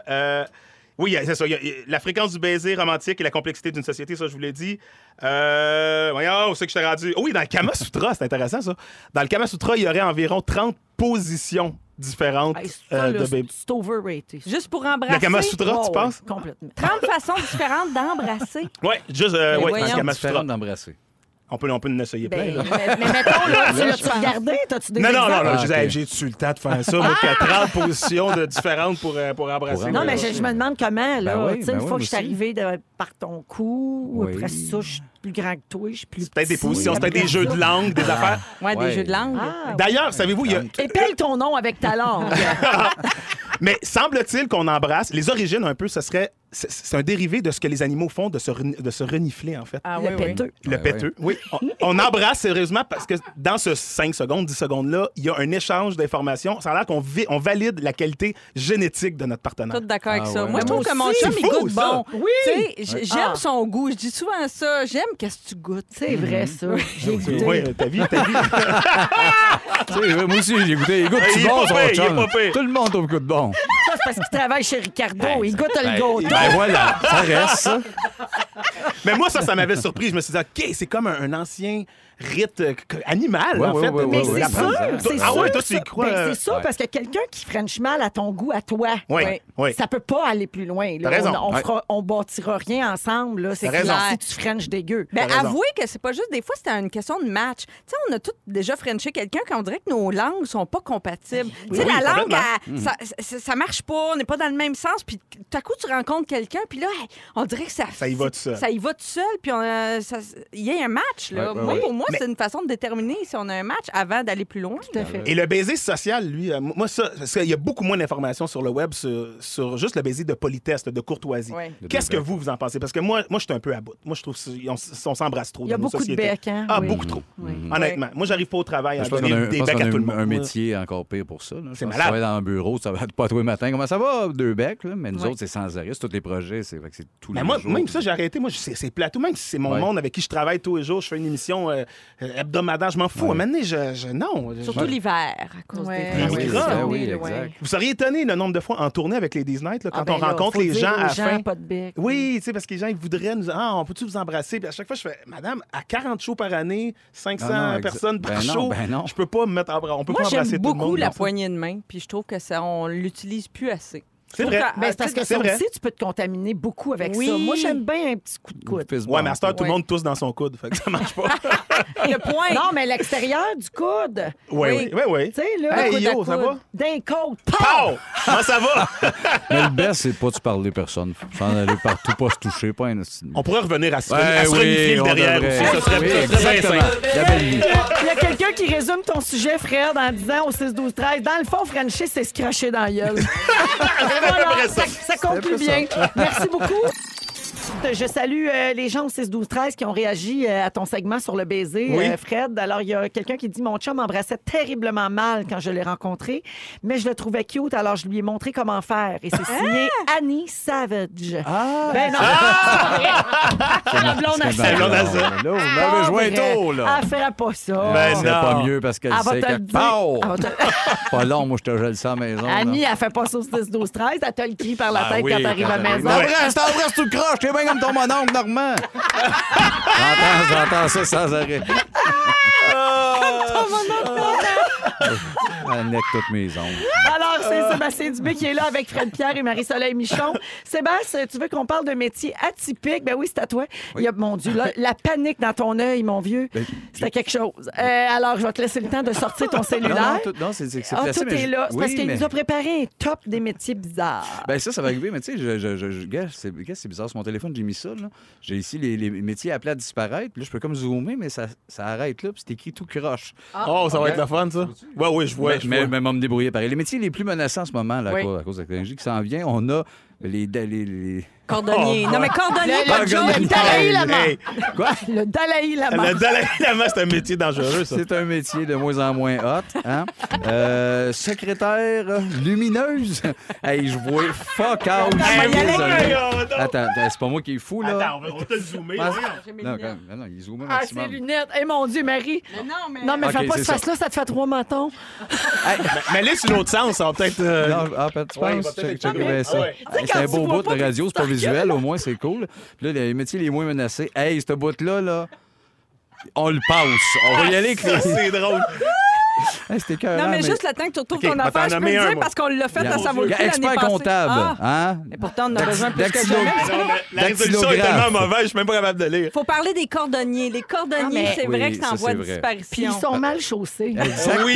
Oui, c'est ça. il y a- il y a la fréquence du baiser romantique et la complexité d'une société, ça, je vous l'ai dit. Euh, voyons, où c'est que je t'ai rendu? Oh oui, dans le Kama Sutra, c'est intéressant, ça. Dans le Kama Sutra, il y aurait environ 30 positions différentes Hey, ça, euh, de baiser. c'est overrated. Juste pour embrasser. Le Kama Sutra, Oh, tu ouais, penses? Complètement. 30 façons différentes d'embrasser. Oui, juste euh, ouais, dans le Kama Sutra. D'embrasser. On peut, on peut en essayer plein. Ben, là. mais, mais mettons, là, tu l'as-tu regardé? T'as-tu des Non, non, non, non, Ah, hey, j'ai-tu le temps de faire ça? Moi, qu'il y a 30 positions de différentes pour, euh, pour embrasser. Pour Non, mais je, je me demande comment, là. Ben oui, tu sais, ben une oui, fois que je suis arrivée de- par ton cou, Oui. après ça, je suis plus grand que toi, je suis plus C'est peut-être des positions, c'est peut-être des Après jeux de langue, des affaires. Ouais, Ouais. des jeux de langue. Ah, D'ailleurs, savez-vous, il y a. Épelle ton nom avec ta langue. Mais semble-t-il qu'on embrasse. Les origines, un peu, ce serait. C'est un dérivé de ce que les animaux font, de se, de se renifler, en fait. Ah le oui, péteux. Le Ouais, péteux. Oui. On, on embrasse sérieusement parce que dans ce 5 secondes, 10 secondes-là, il y a un échange d'informations. Ça a l'air qu'on on valide la qualité génétique de notre partenaire. Tout d'accord avec Ah ça. ouais. Moi, je Mais trouve moi que mon chum, il goûte bon. Oui. Tu sais, j- j'aime Ah. son goût. Je dis souvent ça. J'aime qu'est-ce que tu goûtes. C'est vrai, ça. J'ai goûté. Oui, ta vie, ta vie. Moi aussi, j'ai goûté. Il goûte Il bon, son chum. Tout le monde trouve goûte bon. Ça, c'est parce qu'il travaille chez Ricardo. il goûte le gâteau. Ben voilà, ça reste, ça. Mais moi, ça, ça m'avait surpris. Je me suis dit, OK, c'est comme un, un ancien rite euh, animal, Ouais, en fait. ouais, Mais c'est sûr, c'est Ah sûr. ouais, toi, tu y crois. Ben, euh, c'est sûr, Ouais. parce que quelqu'un qui French mal à ton goût, à toi, oui. ça peut pas aller plus loin. là. T'as raison. On, on, Ouais. fera- on bâtira rien ensemble. là. C'est clair si tu French dégueu. Ben, avouez que c'est pas juste des fois, c'est une question de match. Tu sais, on a tous déjà frenché quelqu'un quand on dirait que nos langues sont pas compatibles. Tu sais, Oui, la langue, elle- ça, ça, ça marche pas, on n'est pas dans le même sens. Puis tout à coup, tu rencontres quelqu'un, puis là, on dirait que ça. Ça y va tout seul. Ça y va tout seul, puis on, euh, il y a un match. Là. Ouais, ouais, moi, ouais. pour moi, Mais- c'est une façon de déterminer si on a un match avant d'aller plus loin. Tout à fait. Et le baiser social, lui, euh, moi, ça, parce qu'il y a beaucoup moins d'informations sur le web sur, sur juste le baiser de politesse, de courtoisie. Ouais. Qu'est-ce que vous, vous en pensez? Parce que moi, moi je suis un peu à bout. Moi, je trouve qu'on on, s'embrasse trop Il y a dans nos beaucoup de sociétés. becs, hein? Ah, Oui. beaucoup trop. Oui. Honnêtement. Moi, j'arrive pas au travail à donner qu'on a, un- des becs à tout le monde. un métier encore pire pour ça. C'est malade. Tu travailles dans un bureau, ça va pas tous les matins. Comment ça va? Deux becs, là? Mais nous autres, c'est sans arrêt. C'est tous les projets. C'est fait que c'est tous Mais les moi, jours. même ça, j'ai arrêté. Moi, c'est plateau. Même si c'est mon monde avec qui je travaille tous les jours, je fais une émission euh, hebdomadaire, je m'en fous. Ouais. À un moment donné, je, je- non. je- Surtout l'hiver, à cause Ouais. des Ben oui, oui, Ouais. exact. Vous seriez étonné le nombre de fois en tournée avec les Disney, là, quand Ah, ben on là, rencontre les gens à la fin. pas de bec. Oui, tu sais, parce que les gens, ils voudraient nous dire Ah, on peut-tu vous embrasser? Puis à chaque fois, je fais Madame, à 40 shows par année, 500 Ah non, exa- personnes par ben non, show, ben non. je peux pas me mettre en bras. On peut Moi, pas embrasser tout le beaucoup monde. la dans ça. poignée de main, puis je trouve que ça, on l'utilise plus assez. C'est vrai. Ben, c'est parce que ça vrai. aussi, tu peux te contaminer beaucoup avec Oui. ça. Moi, j'aime bien un petit coup de coude. Ouais, mais à cette heure, tout le Ouais. monde tousse dans son coude. Fait que ça marche pas. Le point. Non, mais l'extérieur du coude. Oui, oui, oui. oui. Tu sais, là, Hey, coude à yo, ça coude. va? D'un côte. Pow! Comment ça va? Mais le best, c'est pas de parler personne. Faut s'en aller partout, pas se toucher, pas un On pourrait revenir à se, Ouais, à se oui, derrière devrait. aussi. Ça serait, Oui, ça bien. Il y a quelqu'un qui résume ton sujet, Fred, en disant au 6 12 13 Dans le fond, Frenchie, c'est se cracher dans la gueule. Voilà, ça, ça conclut bien. Merci beaucoup. Je salue euh, les gens au 6 12 13 qui ont réagi euh, à ton segment sur le baiser, Oui. euh, Fred. Alors, il y a quelqu'un qui dit Mon chum m'embrassait terriblement mal quand je l'ai rencontré, mais je le trouvais cute, alors je lui ai montré comment faire. Et c'est signé Annie Savage. Ah! Ben non, c'est la blonde à C'est Savage. blonde à ça. Là, vous m'avez joué tôt, là. Elle ferait pas ça. Ben c'est non. pas mieux parce qu'elle sait que... Pow! Te- Pas long, moi, je te gèle ça à la maison. Annie, elle fait pas ça au 6 12 13 Elle te le crie par la Ah tête quand t'arrives à la quand maison. t'arrives. T'embrasses, t'embrasses tout le croche, t'es bien comme ton mononcle, Normand. j'entends, j'entends ça sans arrêt. Elle toutes mes ongles. Alors, c'est Sébastien Dubé qui est là avec Fred Pierre et Marie-Soleil Michon. Sébastien, tu veux qu'on parle de métier atypique? Ben oui, c'est à toi. Il y a, mon Dieu, là, la panique dans ton œil, mon vieux. Ben, C'était quelque chose. Euh, alors, je vais te laisser le temps de sortir ton cellulaire. non, tout, non, c'est Ah, placé, tout est je- là. Oui, parce qu'il mais- nous a préparé un top des métiers bizarres. Ben ça, ça va arriver, mais tu sais, je, je, je, je- gars, c'est bizarre, sur mon téléphone, j'ai mis ça, là. J'ai ici les, les métiers appelés à disparaître, puis là, je peux comme zoomer, mais ça, ça arrête là, puis c'est écrit tout croche. Oh, ça va être le fun, ça. Ouais, oui, je vois. mais, je mais, vois. mais me débrouiller pareil. Les métiers les plus menaçants en ce moment, là, à Oui. cause- à cause de la technologie qui s'en vient, on a les... les, les- Cordonnier. Oh, non, mais cordonnier, Le- pas le- de joke. le Dalai Lama. Hey, Quoi? Le Dalai Lama. le Dalai Lama, c'est un métier dangereux, ça. C'est un métier de moins en moins hot. Hein? Euh, secrétaire lumineuse. hey, je vois fuck out. Hey. Attends, c'est pas moi qui est fou, là. Attends, on va- te le zoomer. Ah, non, quand même. non, non, il zoome Ah, ses lunettes. Eh, mon Dieu, Marie. Mais non, mais. Non, mais fais pas c'est ce ça. face-là, ça te fait trois mentons. Mais allez sur l'autre sens, ça va peut-être. euh, Non, ah, tu penses? peut-être ça. Ah Tu sais, C'est un tu beau bout de radio, c'est pas stockers. Au moins c'est cool. Puis là, les métiers les moins menacés, hey, ce bout-là, là, on le passe. On va y aller. C'est drôle. Hey, C'était Non, mais juste le temps que tu retrouves ton affaire, je peux le dire moi. parce qu'on l'a fait à sa il y a l'année expert comptable, Ah, hein? mais pourtant, on en a besoin plus que jamais. La résolution est tellement mauvaise, je suis même pas capable de lire. Faut parler des cordonniers. Les cordonniers, Ah, c'est vrai que c'est en ça, voie de disparition. ils sont mal chaussés. Exactement. Oui,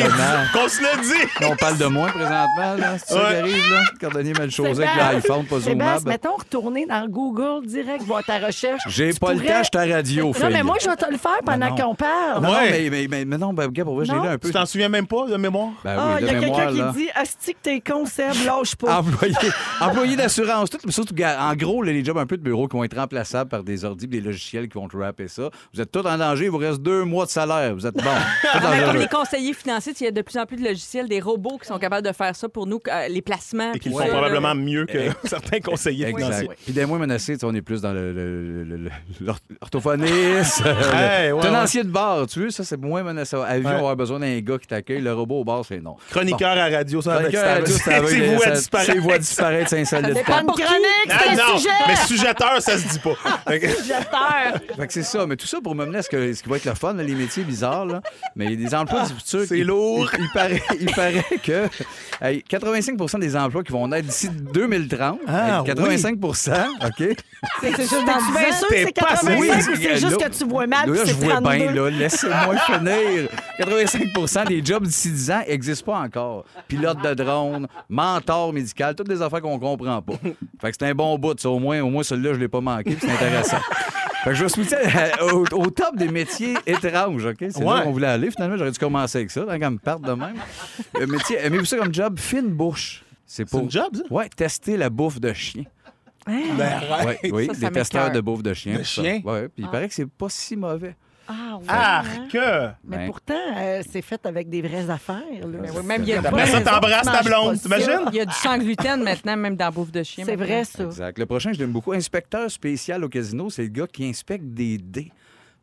qu'on se le dit. On parle de moi présentement, là. C'est ça qui arrive, là? Cordonnier mal chosé avec l'iPhone, pas zoomable. mettons, retourner dans Google direct, voir ta recherche. J'ai pas le temps, je suis à radio, Non, mais moi, je vais te le faire pendant qu'on parle. Non, mais, mais, mais, mais non, ben, gars, pour vrai, je l'ai un peu. Tu souviens même pas de mémoire? Ben Ah, oui, il y a quelqu'un qui dit Asti que t'es con, Seb, lâche pas. Employé, employé d'assurance, tout, surtout, en gros, là, les jobs un peu de bureau qui vont être remplaçables par des ordi, des logiciels qui vont te rapper ça. Vous êtes tous en danger, il vous reste deux mois de salaire. Vous êtes bon. Comme dangereux. les conseillers financiers, il y a de plus en plus de logiciels, des robots qui sont capables de faire ça pour nous, euh, les placements. Et qu'ils puis font probablement mieux que certains conseillers financiers. Exact. Puis des moins menacés, on est plus dans le- le- le- le- l'or- l'orthophoniste, Hey, le ouais, tenancier de bar, tu veux, ça c'est moins menaçant. À vie, Ouais. on va avoir besoin d'un gars qui t'accueille. Le robot au bar, c'est non. Chroniqueur à radio, ça, à radio, c'est C'est ça- disparaître. C'est vous à disparaître, c'est insolite. Pas une chronique, Ah, c'est un non, sujet. mais sujeteur, ça se dit pas. Sujeteur. Fait que c'est ça, mais tout ça pour me mener à ce, que, ce qui va être le fun, là, les métiers bizarres. Là. Mais il y a des emplois du futur. C'est il- lourd. Il, il paraît, il paraît que hey, 85% des emplois qui vont naître d'ici 2030. Ah, hey, 85 OK? C'est juste dans Tu bien 10 ans. sûr que c'est T'es pas 85 Oui, ou c'est juste que tu vois mal Là, je c'est vois 32? bien, là. Laissez-moi finir. 85 des jobs d'ici 10 ans n'existent pas encore. Pilote de drone, mentor médical, toutes des affaires qu'on comprend pas. Fait que c'est un bon bout, ça. Au moins, au moins celui-là, je l'ai pas manqué, puis c'est intéressant. Fait que je vais switcher euh, au, au top des métiers étranges, OK? C'est là Ouais. qu'on voulait aller. Finalement, j'aurais dû commencer avec ça, tant qu'à me perdre de même. Le métier, aimez-vous ça comme job? Fine bouche. C'est C'est pour... une job, ça? Ouais, tester la bouffe de chien. Ben, arrête. Ouais, oui, Ça, ça des testeurs de bouffe de chien. De chien? Ouais, puis il paraît que c'est pas si mauvais. Ah, oui. Arc! Mais Ben. pourtant, euh, c'est fait avec des vraies affaires. Là. Mais oui, même il y a Après ça, t'embrasses ta blonde, t'imagines? Il y a du sang gluten maintenant, même dans la bouffe de chien. C'est vrai, ça. Exact. Le prochain, je l'aime beaucoup. Inspecteur spécial au casino, c'est le gars qui inspecte des dés.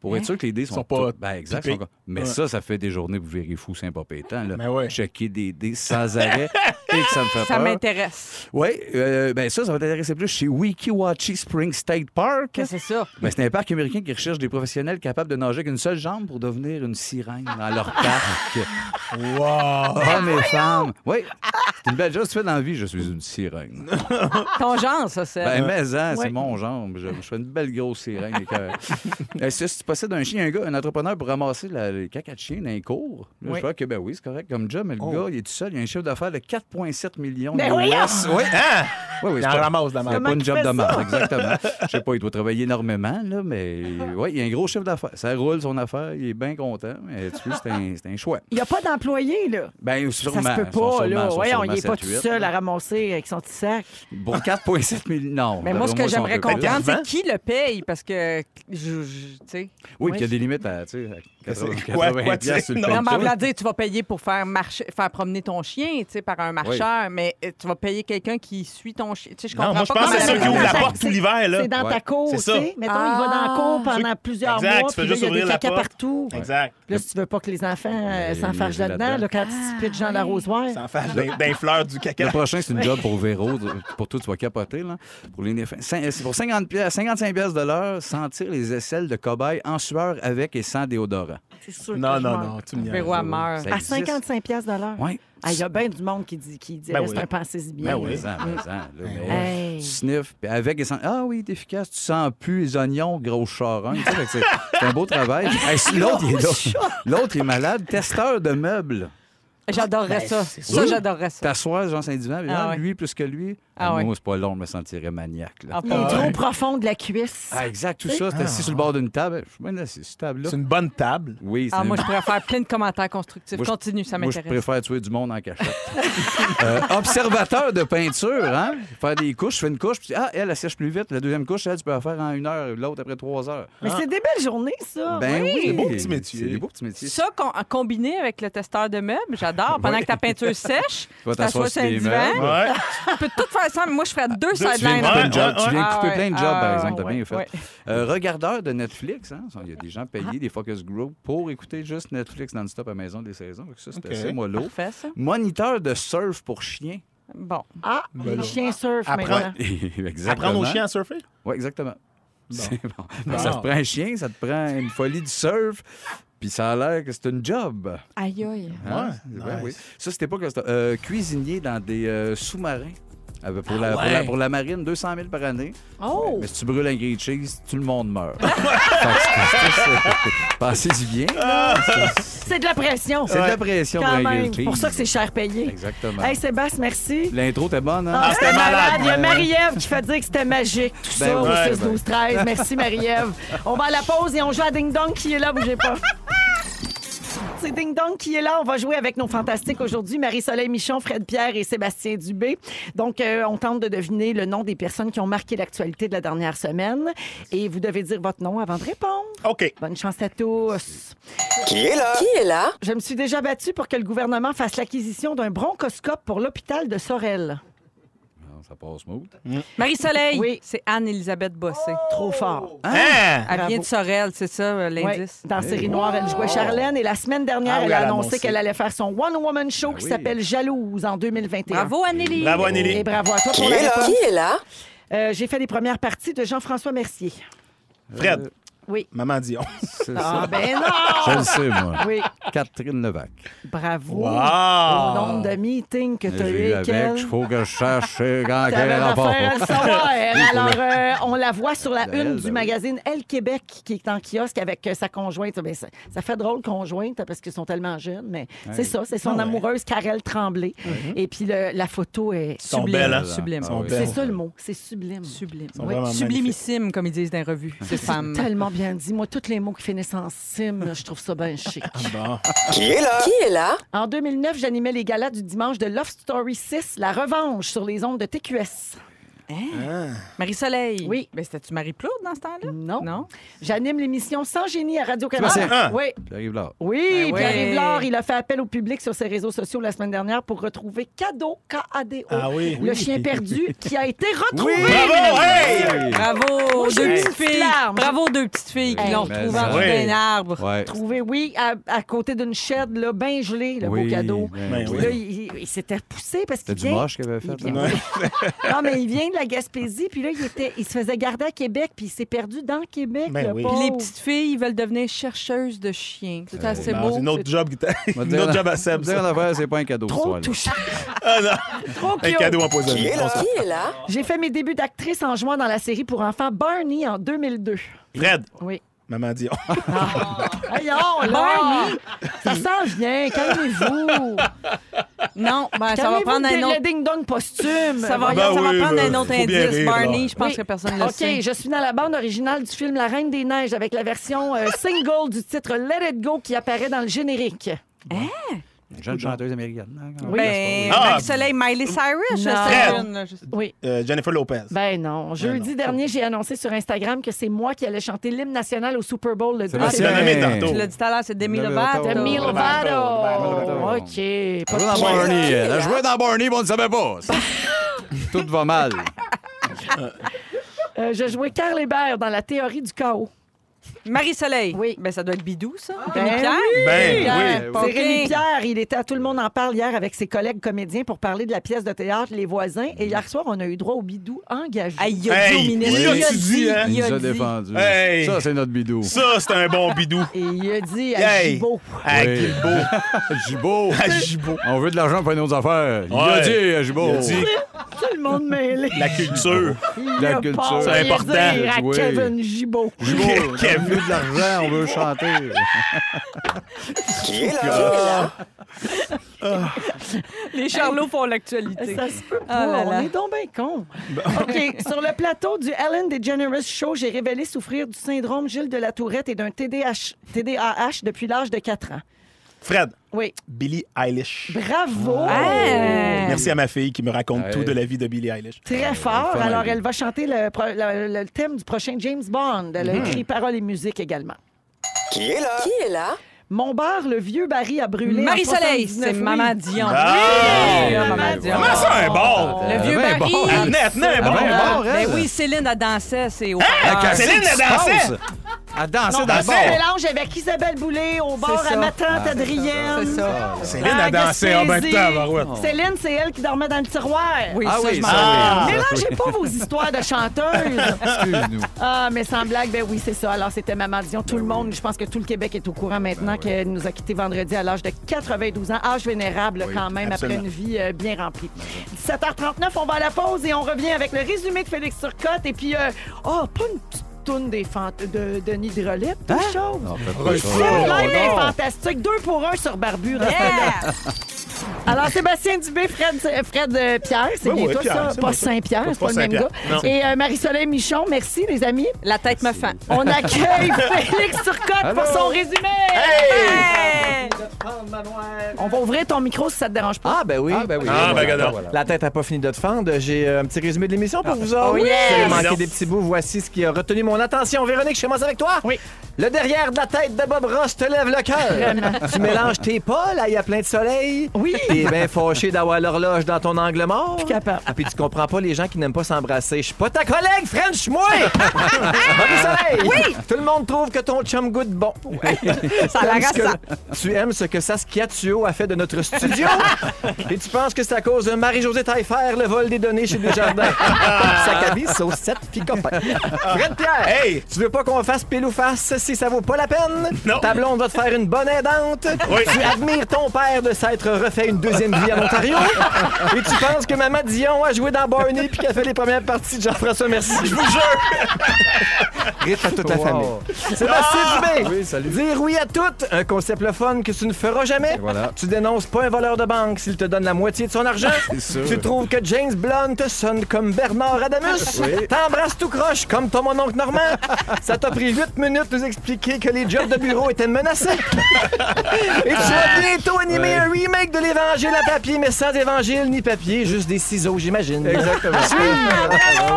Pour être sûr que les dés sont, Sont pas Ben, exact. sont- Mais Ouais. ça, ça fait des journées, vous verrez fou, c'est pas pétant. Là. Ben ouais. Checker des dés sans arrêt. et que ça me fait Ça peur. m'intéresse. Oui, euh, ben ça, ça va t'intéresser plus chez Wikiwachi Spring State Park. Qu'est-ce que c'est ça? Ben, c'est un parc américain qui recherche des professionnels capables de nager avec une seule jambe pour devenir une sirène dans leur parc. Wow! Hommes et femmes. Oui, c'est une belle chose. Tu fais dans la vie, je suis une sirène. Ton genre, ça, c'est. Ben, mais hein, Ouais. c'est mon genre. Je, je fais une belle grosse sirène. si tu possèdes un chien, un gars, un entrepreneur pour ramasser la, les caca de chien dans les cours, là, Oui. je vois que ben oui, c'est correct comme job, mais le Oh. gars, il est tout seul, il a un chiffre d'affaires de 4,7 millions Ben de. Oui, Hein? oui, oui, Il c'est pas- ramasse la pas une job de marde, exactement. Je sais pas, il doit travailler énormément, là, mais oui, il y a un gros chiffre d'affaires. Ça roule son affaire, il est bien content, mais tu c'est un, un choix. Il n'y a pas d'employé, là. Ben, sûrement. ça se peut pas, là. Voyons, il n'est pas tout 7-8, seul à ramasser avec son petit sac. Pour 4,7 millions, non. Mais moi, ce que j'aimerais comprendre, c'est qui le paye, parce que, tu sais... Oui, puis il y a des limites à, tu sais, à 80, C'est quoi, 80 quoi, tu le Non, mais dire, vas payer pour faire marcher, faire promener ton chien, tu sais, par un marcheur, mais euh, tu vas payer quelqu'un qui suit ton chien. Tu sais, je comprends Non, moi, je pense que comment c'est la- ceux qui ouvrent la porte tout l'hiver, là. C'est dans Ouais. ta cour, C'est tu ça. sais. Mettons, il va dans la cour Ah. pendant plusieurs Exact, mois, tu là, juste il y a ouvrir la porte. partout. Exact. Là, si tu veux pas que les enfants euh, s'enfargent là-dedans, là, quand tu pitches dans l'arrosoir. Sans faire d'un d'un fleur du Le caca. prochain, c'est une job pour Véro. Pour toi, tu vas capoter. Là. Pour, les... cin- c'est pour 50 piastres- 55 piastres de l'heure, sentir les aisselles de cobaye en sueur avec et sans déodorant. C'est sûr que Non, je non, meurs. non, tu me. Véro, elle meurt. Ça À existe. 55 pièces de l'heure. Oui. Ah, Il y a bien du monde qui dit qui dirait Ben c'est oui. un pensée bien. Ben oui. Mais en, mais en, là, mais Hey. Tu sniffes, puis avec et sans. Ah oui, t'es efficace. Tu sens plus les oignons, grosse charogne. Tu sais, fait que c'est c'est un beau travail. Hey, si L'autre, il est là. L'autre, il est malade. Testeur de meubles. J'adorerais ça. c'est Ça, sûr. j'adorerais ça. T'assois, Jean Saint-Divan, puis Ah ah, ouais. lui plus que lui. Ah ouais. Moi, c'est pas long, je me sentirais maniaque. Là. Ah, Il est Ah, trop ouais. profond de la cuisse. Ah, exact, tout ça. T'es assis sur le bord d'une table. Je suis bien assis sur cette table-là. C'est une bonne table. Oui, c'est Ah, moi, je pourrais faire plein de commentaires constructifs. Moi, je- Continue, ça Moi, je m'intéresse. préfère tuer du monde en cachette. Euh, observateur de peinture, hein? Faire des couches, je fais une couche, puis ah, elle, elle sèche plus vite. La deuxième couche, elle, tu peux la faire en une heure, l'autre après trois heures. Mais c'est des belles journées, ça. Ben oui, des beaux petits métiers. C'est des beaux petits métiers. Ça, con- combiné avec le testeur de meubles, j'adore. Pendant Oui. que ta peinture sèche, Tu vas t'asseoir sur un des divan. meubles. Ouais. tu peux tout faire ça. mais Moi, je ferais deux Deux- Tu viens de sidelines. couper, Tu viens de ouais. couper plein de jobs, Ah, par exemple. T'as ouais, bien fait. ouais. Euh, regardeur de Netflix, hein? Il y a des gens payés, des focus group, pour écouter juste Netflix non-stop à maison des saisons. Ça, c'était OK. assez mollo. Parfait, ça. Moniteur de surf pour chiens. Bon. Ah, Ben les là. chiens surfent. Exactement. Apprendre aux chiens à surfer? Oui, exactement. C'est bon. Bon. Ça te prend un chien, ça te prend une folie du surf, puis ça a l'air que c'est une job. Aïe, aïe. Hein? Ouais, Ben nice. oui. Ça, c'était pas que c'était euh, cuisinier dans des euh, sous-marins. Euh, pour, la, Ah pour, ouais. la, pour la marine, 200 000 par année. Oh! Mais si tu brûles un grilled cheese, tout le monde meurt. Fait que c'est- c'est- c'est- Pensez-y bien. là. C'est- C'est de la pression. C'est de la pression Quand pour un même. grilled cheese. pour ça que c'est cher payé. Exactement. Hey, Sébastien, merci. L'intro était bonne, hein? Ah, c'était malade. Il y a. Marie-Ève qui fait dire que c'était magique, tout Ben ça, ouais, au 6 ben. 12 13 Merci, Marie-Ève. On va à la pause et on joue à Ding Dong qui est là, bougez pas. C'est Ding Dong qui est là. On va jouer avec nos fantastiques aujourd'hui. Marie-Soleil Michon, Fred Pierre et Sébastien Dubé. Donc, euh, on tente de deviner le nom des personnes qui ont marqué l'actualité de la dernière semaine. Et vous devez dire votre nom avant de répondre. OK. Bonne chance à tous. Qui est là? Qui est là? Je me suis déjà battue pour que le gouvernement fasse l'acquisition d'un bronchoscope pour l'hôpital de Sorel. Non, Ça passe smooth. Marie-Soleil, Oui. c'est Anne-Elisabeth Bossé. Trop fort. Hein? Elle Bravo. vient de Sorel, c'est ça euh, Ouais, l'indice? dans Série Noire, elle jouait Charlène et la semaine dernière, Ah oui, elle a elle a annoncé annoncé. qu'elle allait faire son One-Woman Show Ah qui oui. s'appelle Jalouse en 2021. Bravo, Anneli. Bravo, Et Anneli. bravo à toi Qui pour la est là? réponse. Qui est là? Euh, J'ai fait les premières parties de Jean-François Mercier. Fred. Oui. Maman Dion. C'est Ah, ça. ben Je non! le sais, moi. Oui, Catherine Levac. bravo. Wow! Au nombre de meetings que tu as eu J'ai eu avec avec, elle. il faut que je cherche euh, dans T'avais quel rapport. affaire à le savoir. elle. Pour Alors, euh, on la voit sur la Ben, une elle, du ben oui. magazine Elle Québec qui est en kiosque avec euh, sa conjointe. Ben, ça, ça fait drôle conjointe parce qu'ils sont tellement jeunes, mais c'est ça, c'est son Ah ouais. amoureuse Karel Tremblay. Et puis le- la photo est sont sublime. belles, hein? Sublime. Ah Sont oui. belles. C'est ça le mot, c'est sublime. Sublime. sont Oui. vraiment Sublimissime, comme ils disent dans les revues, ces femmes. Tellement bien dit. Moi, tous les mots qui finissent en sim, je trouve ça bien chic. Bon? Qui est là? Qui est là? En 2009, j'animais les galas du dimanche de Love Story 6, la revanche sur les ondes de TQS. Marie-Soleil. Oui. Mais c'était-tu Marie-Plourde dans ce temps-là? Non. Non? J'anime l'émission Sans génie à Radio-Canada. Oui. Là. Oui, Ben Pierre ouais. Yvelard, il a fait appel au public sur ses réseaux sociaux la semaine dernière pour retrouver Cadeau, K-A-D-O, Ah oui. le chien perdu qui a été retrouvé. Bravo! Hey! Bravo, deux petites filles. larme. Bravo, deux petites filles qui Hey. l'ont Mais retrouvé ça. en dessous Oui. d'un arbre. Ouais. Trouvé, oui, à, à côté d'une shed, là, bien gelé, le Oui, beau cadeau. ben Ben Puis oui. là, il, il- il s'était poussé parce qu'il C'était du vient... moche qu'il avait fait. il là. vient- non, mais il vient de la Gaspésie, puis là, il, était, il se faisait garder à Québec, puis il s'est perdu dans Québec, Ben le oui. pauvre. Les petites filles, ils veulent devenir chercheuses de chiens. C'est assez Non, beau. c'est une autre job, une autre job à Seb. Dire affaire, c'est pas un cadeau. Trop touchant. Ah non! Trop Un cadeau empoisonné. Qui est là? Bonsoir. Qui est là? J'ai fait mes débuts d'actrice en jouant dans la série pour enfants Barney en 2002. Fred, Oui. Maman dit. Voyons, là! Ça s'en vient, calmez-vous. Non, ben, ça va Calmez-vous prendre un le autre. ding-dong posthume. Ça va, Ben ça va oui, prendre ben, un autre faut bien indice. rire, Barney, je pense Oui. que personne ne le sait. OK, je suis dans la bande originale du film La Reine des Neiges avec la version euh, single du titre Let It Go qui apparaît dans le générique. Une jeune chanteuse américaine. hein, même. Ben, Ah! Marie-Soleil, Miley Cyrus, Non. Oui. Euh, Jennifer Lopez. Ben non. Jeudi non. dernier, j'ai annoncé sur Instagram que c'est moi qui allais chanter l'hymne national au Super Bowl le 2 Sébastien. Je l'ai nommé tantôt. Tu l'as dit tout à l'heure, c'est Demi Lovato. Demi Lovato. OK. Elle de dans. Barney. Elle a joué dans Barney, mais on ne savait pas. Tout va mal. Euh, je jouais Carl Hébert dans la théorie du chaos. Marie-Soleil. Oui. Ben, ça doit être Bidou, ça. Ben Rémi Pierre. oui. Ben Pierre. oui. C'est Ok. Rémi Pierre. Il était à Tout le monde en parle hier avec ses collègues comédiens pour parler de la pièce de théâtre Les voisins. Et hier soir, on a eu droit au bidou engagé. Hey, il a dit au ministre. il dit, hein? Il il nous a a dit. défendu. Hey. Ça, c'est notre bidou. Ça, c'est un bon bidou. Et il a dit à. Gibault. À Oui. Gibault. À Gibault. On veut de l'argent pour nos affaires. Il a dit, à Gibault. Il a dit Tout le monde mêlé. la culture. Il La a culture. C'est important. à Oui. Kevin Gibault. Kevin. Veut de l'argent, on veut chanter. Qui est là? Les Charlots font l'actualité. Ça se peut pas. Ah là là. On est donc bien con. OK. Sur le plateau du Ellen DeGeneres Show, j'ai révélé souffrir du syndrome Gilles de la Tourette et d'un TDAH, TDAH depuis l'âge de 4 ans. Fred, Oui. Billie Eilish. Bravo! Merci à ma fille qui me raconte tout de la vie de Billie Eilish. Très fort. Alors, elle. va chanter le, pro- le- le thème du prochain James Bond. Elle a écrit paroles et musique également. Qui est là? Qui est là? Mon bar, le vieux Barry a brûlé. Marie-Soleil, 79, c'est oui. Maman Dion. Ah! Oui, Maman Dion. Comment ça, un bar? Le vieux Barry. bon. Elle tenait, un bar. ben oui, Céline, elle dansait. C'est au Ah, Céline, elle dansait? Elle dansait Non, dans le bar. mélange avec Isabelle Boulay au bar à ça. ma tante Adrienne. C'est ça. Céline Ah, a dansé en même temps, Barouette. Céline, c'est elle qui dormait dans le tiroir. Oui, Ah ça, oui, je Ah. oui. Mélangez pas vos histoires de chanteuses. Excuse-nous. Ah, mais sans blague, ben oui, c'est ça. Alors, c'était Maman Dion. Tout le monde, je pense que tout le Québec est au courant maintenant qu'elle nous a quittés vendredi à l'âge de 92 ans. Âge vénérable, Oui, quand même, absolument. après une vie euh, bien remplie. 17h39, on va à la pause et on revient avec le résumé de Félix Turcotte. Et puis, euh, oh, pas une petite toune des fant- de Denis Drolet, deux choses. Non, faites pas Le ça. film live est fantastique. Deux pour un sur Barbu. là. Alors, Sébastien Dubé, Fred, Fred euh, Pierre, c'est Oui, bien oui, toi, Pierre, ça. c'est Pas. Saint-Pierre, Pas c'est pas le même gars. Non. Et euh, Marie-Soleil Michon, merci, les amis. La tête me fend. On accueille Félix Turcotte pour son résumé. Hey! On va ouvrir ton micro si ça te dérange pas. Ah, ben oui. Ah, ben oui. Ah, ben, Voilà. La tête n'a pas fini de te fendre. J'ai euh, un petit résumé de l'émission pour vous autres. Oh, yes! Vous avez manqué des petits bouts. Voici ce qui a retenu mon attention. Véronique, je commence avec toi. Oui. Le derrière de la tête de Bob Ross te lève le cœur. tu mélanges tes pas, là, il y a plein de soleil. Oui. T'es bien fâché d'avoir l'horloge dans ton angle mort. Plus capable. Ah, puis tu comprends pas les gens qui n'aiment pas s'embrasser. Je suis pas ta collègue, French, moi! Marie-Soleil! Oui! Tout le monde trouve que ton chum goûte bon. Ça la Tu aimes ce que- ça. Tu aimes ce que Saskia Tuo a fait de notre studio? Et tu penses que c'est à cause de Marie-Josée Taillefer, le vol des données chez Desjardins. Sac à vis, sauce 7, puis copain. Fred Pierre! Hey! Tu veux pas qu'on fasse pile ou face si ça vaut pas la peine? Non. Ta blonde va te faire une bonne aidante. Oui. Tu admires ton père de s'être refait une deuxième vie en Ontario. Et tu penses que Maman Dion a joué dans Barney puis qu'elle fait les premières parties de Jean-François Merci. Je vous jure! Rite à toute la Wow. famille. Sébastien Dubé! Oui, salut. Dire oui à tout, un concept le fun que tu ne feras jamais. voilà. Tu dénonces pas un voleur de banque s'il te donne la moitié de son argent. C'est sûr. Tu trouves que James Blunt sonne comme Bernard Adamus. Oui. T'embrasses tout croche comme ton mon oncle Normand. Ça t'a pris 8 minutes de nous expliquer expliqué que les jobs de bureau étaient menacés. Et tu vas bientôt animer un remake de l'Évangile à papier, mais sans évangile ni papier, juste des ciseaux, j'imagine. Exactement. Ah,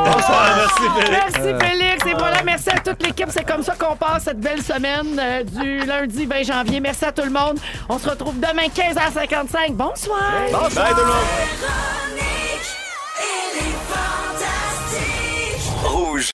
Bonsoir, merci Félix. Merci Félix. Et voilà, merci à toute l'équipe. C'est comme ça qu'on passe cette belle semaine euh, du lundi 20 janvier. Merci à tout le monde. On se retrouve demain 15h55. Bonsoir. Bonsoir. Tout le monde. Rouge.